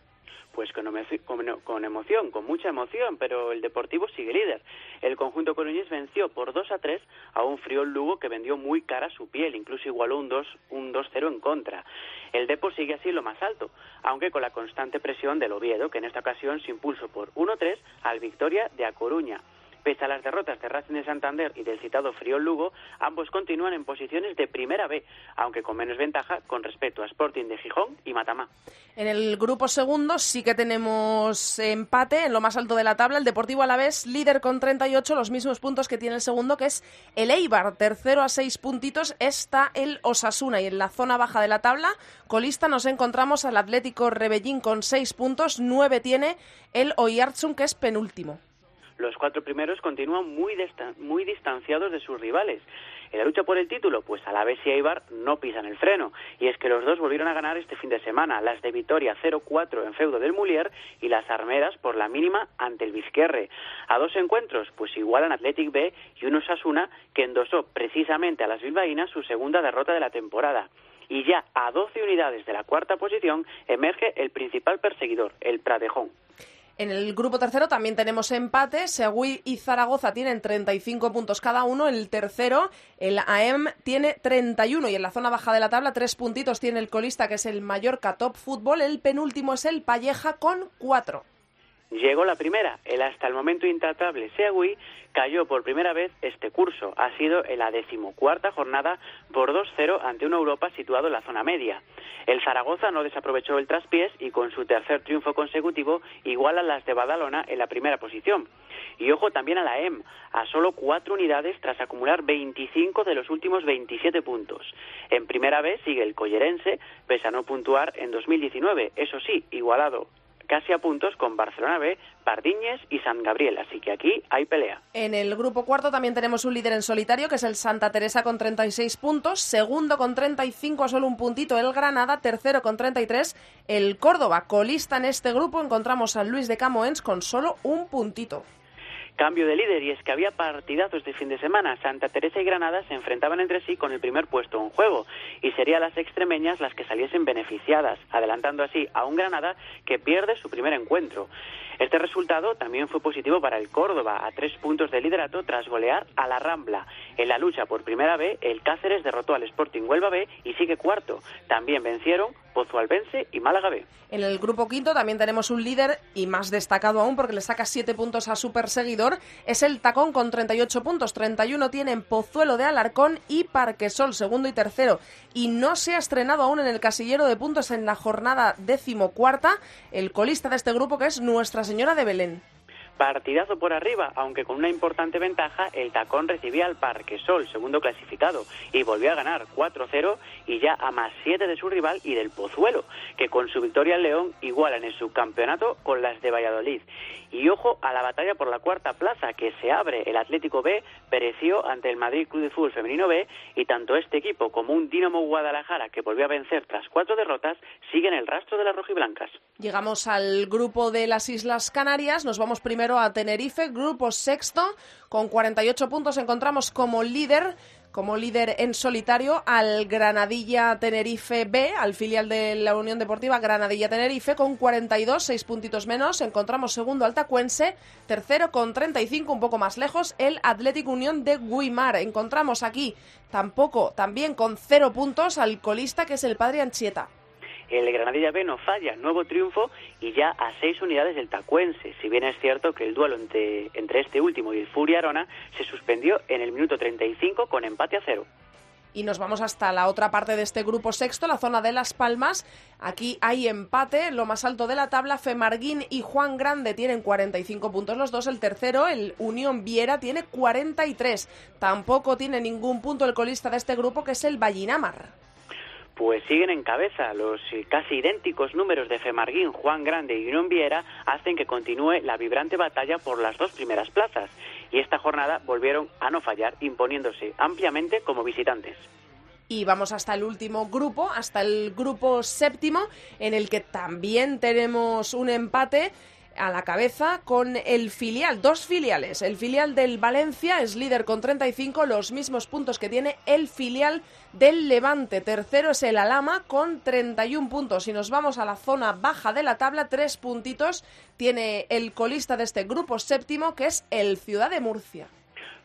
Pues con, emoci- con, con emoción, con mucha emoción, pero el Deportivo sigue líder. El conjunto coruñés venció por 2 a 3 a un frío Lugo que vendió muy cara su piel, incluso igualó un 2 un 2-0 en contra. El Depor sigue así lo más alto, aunque con la constante presión del Oviedo, que en esta ocasión se impuso por 1-3 al Victoria de A Coruña. Pese a las derrotas de Racing de Santander y del citado Frío Lugo, ambos continúan en posiciones de primera B, aunque con menos ventaja con respecto a Sporting de Gijón y Matamá. En el grupo segundo sí que tenemos empate en lo más alto de la tabla. El Deportivo Alavés, líder con 38, los mismos puntos que tiene el segundo, que es el Eibar. Tercero a seis puntitos está el Osasuna. Y en la zona baja de la tabla, colista, nos encontramos al Atlético Rebellín con seis puntos. Nueve tiene el Oyarzun, que es penúltimo. Los cuatro primeros continúan muy, muy distanciados de sus rivales. En la lucha por el título, pues Alavés y Eibar no pisan el freno. Y es que los dos volvieron a ganar este fin de semana, las de Vitoria 0-4 en feudo del Mulier y las Armeras por la mínima ante el Vizquerre. A dos encuentros, pues igualan Athletic B y un Osasuna que endosó precisamente a las bilbaínas su segunda derrota de la temporada. Y ya a 12 unidades de la cuarta posición emerge el principal perseguidor, el Pradejón. En el grupo tercero también tenemos empate. Segui y Zaragoza tienen 35 puntos cada uno. El tercero, el AM, tiene 31. Y en la zona baja de la tabla, tres puntitos tiene el colista, que es el Mallorca Top Fútbol. El penúltimo es el Palleja con cuatro. Llegó la primera. El hasta el momento intratable Segui cayó por primera vez este curso. Ha sido en la decimocuarta jornada por 2-0 ante una Europa situado en la zona media. El Zaragoza no desaprovechó el traspiés y con su tercer triunfo consecutivo iguala las de Badalona en la primera posición. Y ojo también a la EM, a solo cuatro unidades tras acumular 25 de los últimos 27 puntos. En primera vez sigue el Collerense, pese a no puntuar en 2019, eso sí, igualado casi a puntos con Barcelona B, Pardiñes y San Gabriel, así que aquí hay pelea. En el grupo cuarto también tenemos un líder en solitario, que es el Santa Teresa con 36 puntos, segundo con 35 a solo un puntito el Granada, tercero con 33 el Córdoba. Colista en este grupo encontramos a Luis de Camoens con solo un puntito cambio de líder y es que había partidazos de fin de semana. Santa Teresa y Granada se enfrentaban entre sí con el primer puesto en juego y serían las extremeñas las que saliesen beneficiadas, adelantando así a un Granada que pierde su primer encuentro. Este resultado también fue positivo para el Córdoba, a tres puntos de liderato tras golear a la Rambla. En la lucha por primera vez, el Cáceres derrotó al Sporting Huelva B y sigue cuarto. También vencieron Pozualbense y Málaga B. En el grupo quinto también tenemos un líder y más destacado aún porque le saca siete puntos a su perseguidor. Es el Tacón con 38 puntos. 31 tienen Pozuelo de Alarcón y Parquesol, segundo y tercero. Y no se ha estrenado aún en el casillero de puntos en la jornada decimocuarta el colista de este grupo que es Nuestra Señora de Belén. Partidazo por arriba, aunque con una importante ventaja, el Tacón recibía al Parque Sol, segundo clasificado, y volvió a ganar 4-0 y ya a más 7 de su rival y del Pozuelo, que con su victoria en León igualan en su campeonato con las de Valladolid. Y ojo a la batalla por la cuarta plaza que se abre. El Atlético B pereció ante el Madrid Club de Fútbol Femenino B y tanto este equipo como un Dinamo Guadalajara que volvió a vencer tras cuatro derrotas siguen el rastro de las rojiblancas. Llegamos al grupo de las Islas Canarias. Nos vamos primero a Tenerife, grupo sexto. Con 48 puntos encontramos como líder como líder en solitario al Granadilla Tenerife B, al filial de la Unión Deportiva Granadilla Tenerife, con 42, seis puntitos menos. Encontramos segundo al Tacuense, tercero con 35, un poco más lejos, el Atlético Unión de Guimar. Encontramos aquí tampoco, también con cero puntos, al colista que es el Padre Anchieta. El Granadilla B no falla, nuevo triunfo y ya a seis unidades del Tacuense. Si bien es cierto que el duelo entre, entre este último y el Furia Arona se suspendió en el minuto 35 con empate a cero. Y nos vamos hasta la otra parte de este grupo sexto, la zona de Las Palmas. Aquí hay empate, lo más alto de la tabla. Femarguín y Juan Grande tienen 45 puntos los dos. El tercero, el Unión Viera, tiene 43. Tampoco tiene ningún punto el colista de este grupo, que es el Vallinamar pues siguen en cabeza. Los casi idénticos números de Femarguín, Juan Grande y Unión Viera hacen que continúe la vibrante batalla por las dos primeras plazas. Y esta jornada volvieron a no fallar, imponiéndose ampliamente como visitantes. Y vamos hasta el último grupo, hasta el grupo séptimo, en el que también tenemos un empate a la cabeza con el filial, dos filiales. El filial del Valencia es líder con 35, los mismos puntos que tiene el filial del Levante. Tercero es el Alama con 31 puntos. Si nos vamos a la zona baja de la tabla, tres puntitos tiene el colista de este grupo séptimo, que es el Ciudad de Murcia.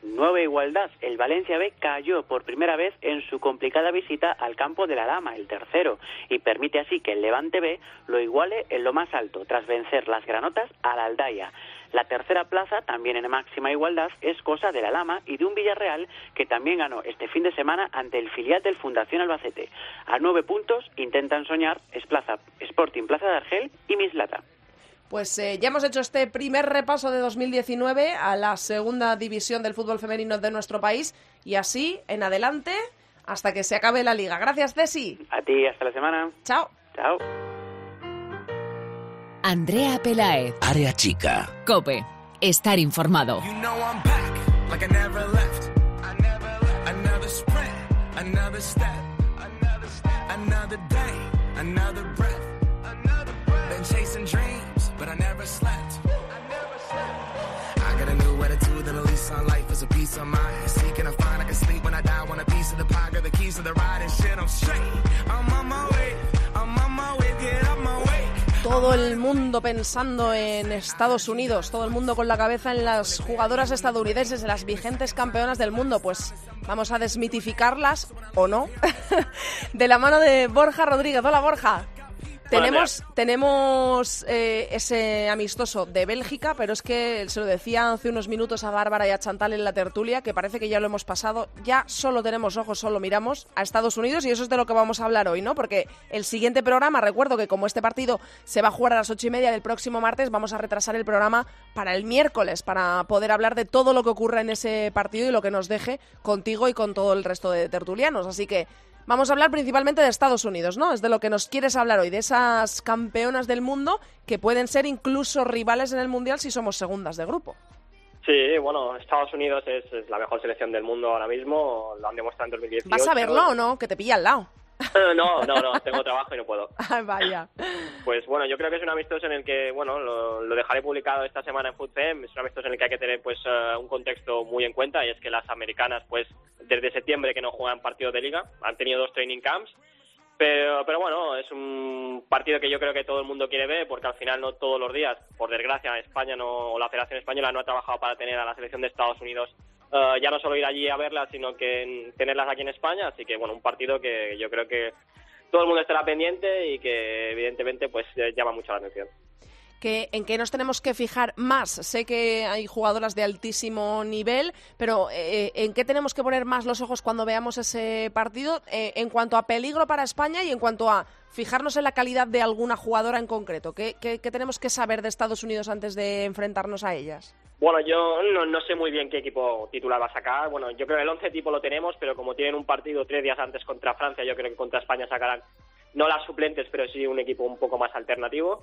Nueva igualdad. El Valencia B cayó por primera vez en su complicada visita al campo de la Dama, el tercero, y permite así que el Levante B lo iguale en lo más alto, tras vencer las granotas a la Aldaya. La tercera plaza, también en máxima igualdad, es cosa de la Lama y de un Villarreal que también ganó este fin de semana ante el filial del Fundación Albacete. A nueve puntos intentan soñar Sporting Plaza de Argel y Mislata. Pues eh, ya hemos hecho este primer repaso de 2019 a la segunda división del fútbol femenino de nuestro país y así en adelante hasta que se acabe la liga. Gracias, Desi. A ti, hasta la semana. Chao. Chao. Andrea Pelaez. Área chica. Cope. Estar informado. You know I'm back, like I never left. I never left. Another sprint, another step, another step, another day, another breath, another breath. Been chasing dreams, but I never slept. I got a new attitude and a lease on life is a piece of mind. Seeking a find, I can sleep when I die. Want a piece of the pie, got the keys to the ride and shit. I'm straight. I'm on my way. I'm on my way. Get up my way. Todo el mundo pensando en Estados Unidos, todo el mundo con la cabeza en las jugadoras estadounidenses, en las vigentes campeonas del mundo. Pues vamos a desmitificarlas, o no, de la mano de Borja Rodríguez. Hola, Borja. Tenemos, tenemos eh, ese amistoso de Bélgica, pero es que se lo decía hace unos minutos a Bárbara y a Chantal en la tertulia, que parece que ya lo hemos pasado. Ya solo tenemos ojos, solo miramos a Estados Unidos y eso es de lo que vamos a hablar hoy, ¿no? Porque el siguiente programa, recuerdo que como este partido se va a jugar a las ocho y media del próximo martes, vamos a retrasar el programa para el miércoles, para poder hablar de todo lo que ocurra en ese partido y lo que nos deje contigo y con todo el resto de tertulianos. Así que Vamos a hablar principalmente de Estados Unidos, ¿no? Es de lo que nos quieres hablar hoy, de esas campeonas del mundo que pueden ser incluso rivales en el Mundial si somos segundas de grupo. Sí, bueno, Estados Unidos es, es la mejor selección del mundo ahora mismo, lo han demostrado en 2018. ¿Vas a verlo o no? Que te pilla al lado. No, no, no, tengo trabajo y no puedo. Ay, vaya. Pues bueno, yo creo que es un amistoso en el que, bueno, lo, lo dejaré publicado esta semana en FoodFem, es un amistoso en el que hay que tener pues eh, un contexto muy en cuenta y es que las americanas pues desde septiembre que no juegan partidos de liga, han tenido dos training camps, pero, pero bueno, es un partido que yo creo que todo el mundo quiere ver porque al final no todos los días, por desgracia, España no, o la Federación Española no ha trabajado para tener a la selección de Estados Unidos eh, ya no solo ir allí a verlas, sino que en- tenerlas aquí en España. Así que, bueno, un partido que yo creo que todo el mundo estará pendiente y que, evidentemente, pues eh, llama mucho la atención. en qué nos tenemos que fijar más. Sé que hay jugadoras de altísimo nivel, pero eh, ¿en qué tenemos que poner más los ojos cuando veamos ese partido eh, en cuanto a peligro para España y en cuanto a fijarnos en la calidad de alguna jugadora en concreto? ¿Qué, qué- qué tenemos que saber de Estados Unidos antes de enfrentarnos a ellas? Bueno, yo no, no sé muy bien qué equipo titular va a sacar. Bueno, yo creo que el 11 tipo lo tenemos, pero como tienen un partido tres días antes contra Francia, yo creo que contra España sacarán no las suplentes, pero sí un equipo un poco más alternativo.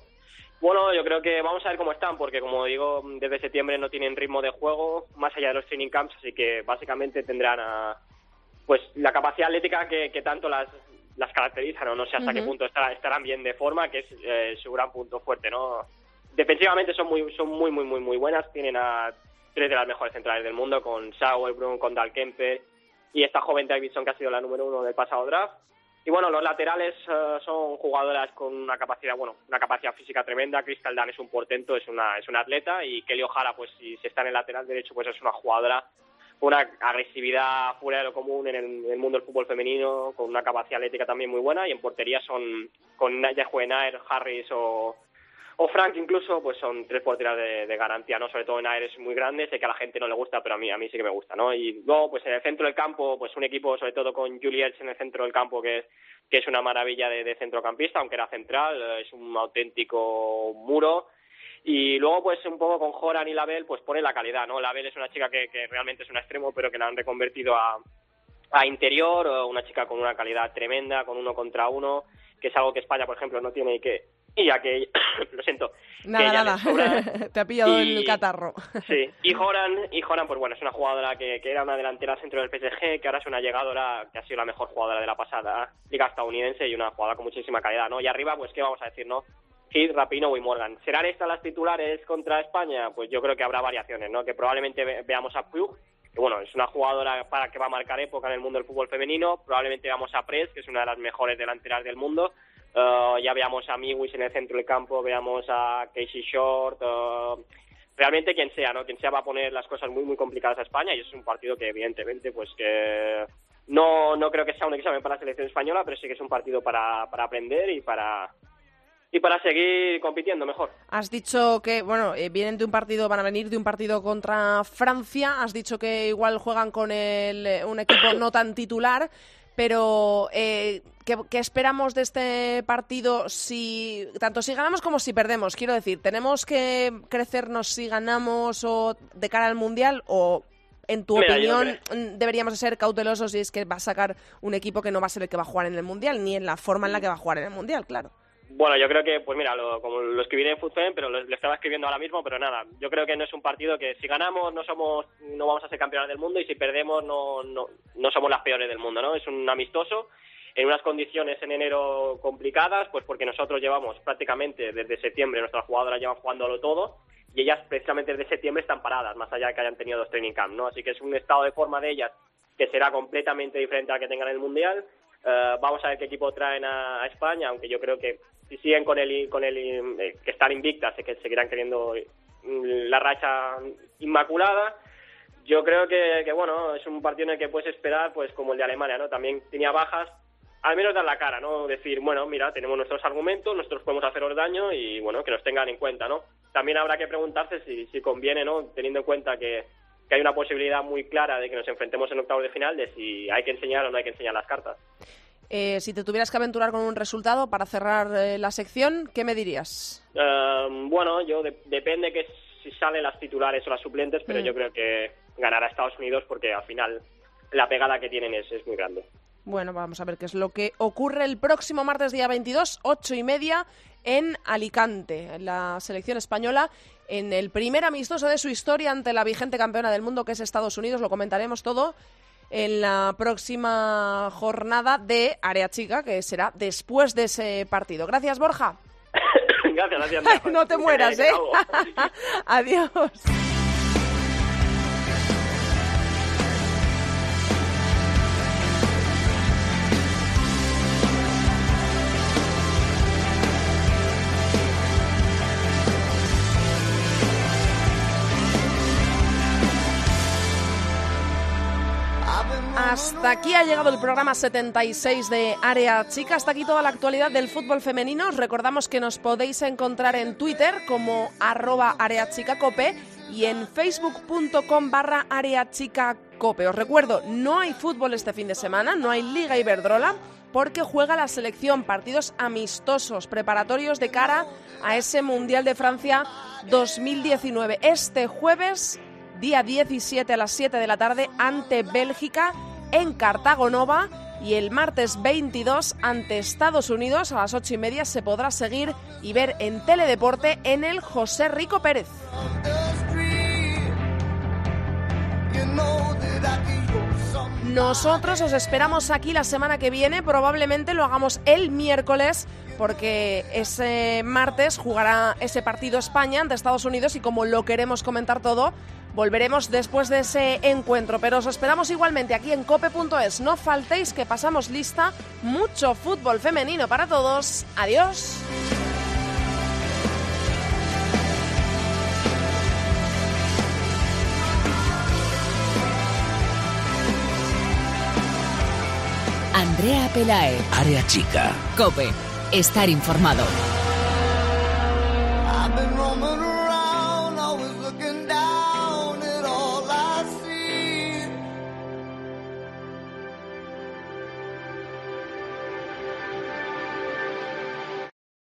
Bueno, yo creo que vamos a ver cómo están, porque como digo, desde septiembre no tienen ritmo de juego, más allá de los training camps, así que básicamente tendrán a, pues la capacidad atlética que, que tanto las, las caracteriza, ¿no? No sé hasta qué punto estará- estarán bien de forma, que es eh, su gran punto fuerte, ¿no? Defensivamente son muy, son muy, muy, muy, muy buenas, tienen a tres de las mejores centrales del mundo, con Sauerbrunn, con Dalkemper y esta joven Davidson que ha sido la número uno del pasado draft. Y bueno, los laterales eh, son jugadoras con una capacidad, bueno, una capacidad física tremenda. Crystal Dan es un portento, es una, es una atleta y Kelly O'Hara, pues si se está en el lateral derecho, pues es una jugadora con una agresividad fuera de lo común en el, en el mundo del fútbol femenino, con una capacidad atlética también muy buena y en portería son con Naya Juenaer, Harris o, o Frank incluso, pues son tres porteras de, de garantía, ¿no? Sobre todo Naer es muy grande, sé que a la gente no le gusta, pero a mí, a mí sí que me gusta, ¿no? Y luego, pues en el centro del campo, pues un equipo, sobre todo con Juliet en el centro del campo, que, que es una maravilla de, centrocampista, aunque era central, es un auténtico muro. Y luego, pues un poco con Joran y Label, pues pone la calidad, ¿no? Label es una chica que, que realmente es un extremo, pero que la han reconvertido a, a interior, una chica con una calidad tremenda, con uno contra uno, que es algo que España, por ejemplo, no tiene y que, y ya que, lo siento, Nada, nada. Te ha pillado Y- el catarro. Sí, y Joran, y Joran, pues bueno, es una jugadora que, que era una delantera centro del PSG, que ahora es una llegadora que ha sido la mejor jugadora de la pasada liga estadounidense y una jugadora con muchísima calidad, ¿no? Y arriba, pues, ¿qué vamos a decir, no? Heath, Rapino y Morgan. ¿Serán estas las titulares contra España? Pues yo creo que habrá variaciones, ¿no? Que probablemente ve- veamos a Pugh, que bueno, es una jugadora para que va a marcar época en el mundo del fútbol femenino. Probablemente veamos a Press, que es una de las mejores delanteras del mundo. Eh, ya veamos a Miwis en el centro del campo, veamos a Casey Short. eh, realmente quien sea, ¿no? Quien sea va a poner las cosas muy, muy complicadas a España y es un partido que evidentemente, pues que no, no creo que sea un examen para la selección española, pero sí que es un partido para, para aprender y para y para seguir compitiendo mejor. Has dicho que, bueno, eh, vienen de un partido, van a venir de un partido contra Francia. Has dicho que igual juegan con el, eh, un equipo no tan titular. Pero, eh, ¿qué, qué esperamos de este partido si tanto si ganamos como si perdemos? Quiero decir, ¿tenemos que crecernos si ganamos o de cara al Mundial? ¿O, en tu Mira, opinión, mm, deberíamos de ser cautelosos si es que va a sacar un equipo que no va a ser el que va a jugar en el Mundial, ni en la forma en la que va a jugar en el Mundial, claro? Bueno, yo creo que, pues mira, lo, como lo escribiré en Footfan, pero lo, estaba escribiendo ahora mismo, pero nada, yo creo que no es un partido que si ganamos no somos, no vamos a ser campeones del mundo y si perdemos no, no, no somos las peores del mundo, ¿no? Es un amistoso en unas condiciones en enero complicadas, pues porque nosotros llevamos prácticamente desde septiembre, nuestras jugadoras llevan jugándolo todo y ellas precisamente desde septiembre están paradas, más allá de que hayan tenido dos training camp, ¿no? Así que es un estado de forma de ellas que será completamente diferente al que tengan en el Mundial. Eh, vamos a ver qué equipo traen a España, aunque yo creo que si siguen con el, con el eh, que están invictas, es que seguirán queriendo mm, la racha inmaculada. Yo creo que, que, bueno, es un partido en el que puedes esperar, pues como el de Alemania, ¿no? También tenía bajas, al menos dar la cara, ¿no? Decir, bueno, mira, tenemos nuestros argumentos, nosotros podemos haceros daño y, bueno, que nos tengan en cuenta, ¿no? También habrá que preguntarse si, si conviene, ¿no? Teniendo en cuenta que, que hay una posibilidad muy clara de que nos enfrentemos en octavos de final, de si hay que enseñar o no hay que enseñar las cartas. Eh, si te tuvieras que aventurar con un resultado para cerrar eh, la sección, ¿qué me dirías? Eh, bueno, yo de- depende que si salen las titulares o las suplentes, pero Mm. yo creo que ganará Estados Unidos porque al final la pegada que tienen es, es muy grande. Bueno, vamos a ver qué es lo que ocurre el próximo martes día 22, ocho y media, en Alicante, en la selección española, en el primer amistoso de su historia ante la vigente campeona del mundo que es Estados Unidos. Lo comentaremos todo en la próxima jornada de Área Chica, que será después de ese partido. Gracias, Borja. gracias, gracias. No te mueras, ¿eh? Adiós. Hasta aquí ha llegado el programa 76 de Área Chica. Hasta aquí toda la actualidad del fútbol femenino. Os recordamos que nos podéis encontrar en Twitter como arroba areachicacope y en facebook.com barra areachicacope. Os recuerdo, no hay fútbol este fin de semana, no hay Liga Iberdrola porque juega la selección partidos amistosos preparatorios de cara a ese Mundial de Francia 2019. Este jueves día 17 a las 7 de la tarde ante Bélgica en Cartago Nova y el martes 22 ante Estados Unidos a las 8 y media se podrá seguir y ver en Teledeporte en el José Rico Pérez. Nosotros os esperamos aquí la semana que viene, probablemente lo hagamos el miércoles porque ese martes jugará ese partido España ante Estados Unidos y como lo queremos comentar todo, volveremos después de ese encuentro. Pero os esperamos igualmente aquí en cope.es. No faltéis que pasamos lista, mucho fútbol femenino para todos. Adiós. Andrea Pelae, Área chica. Cope, estar informado.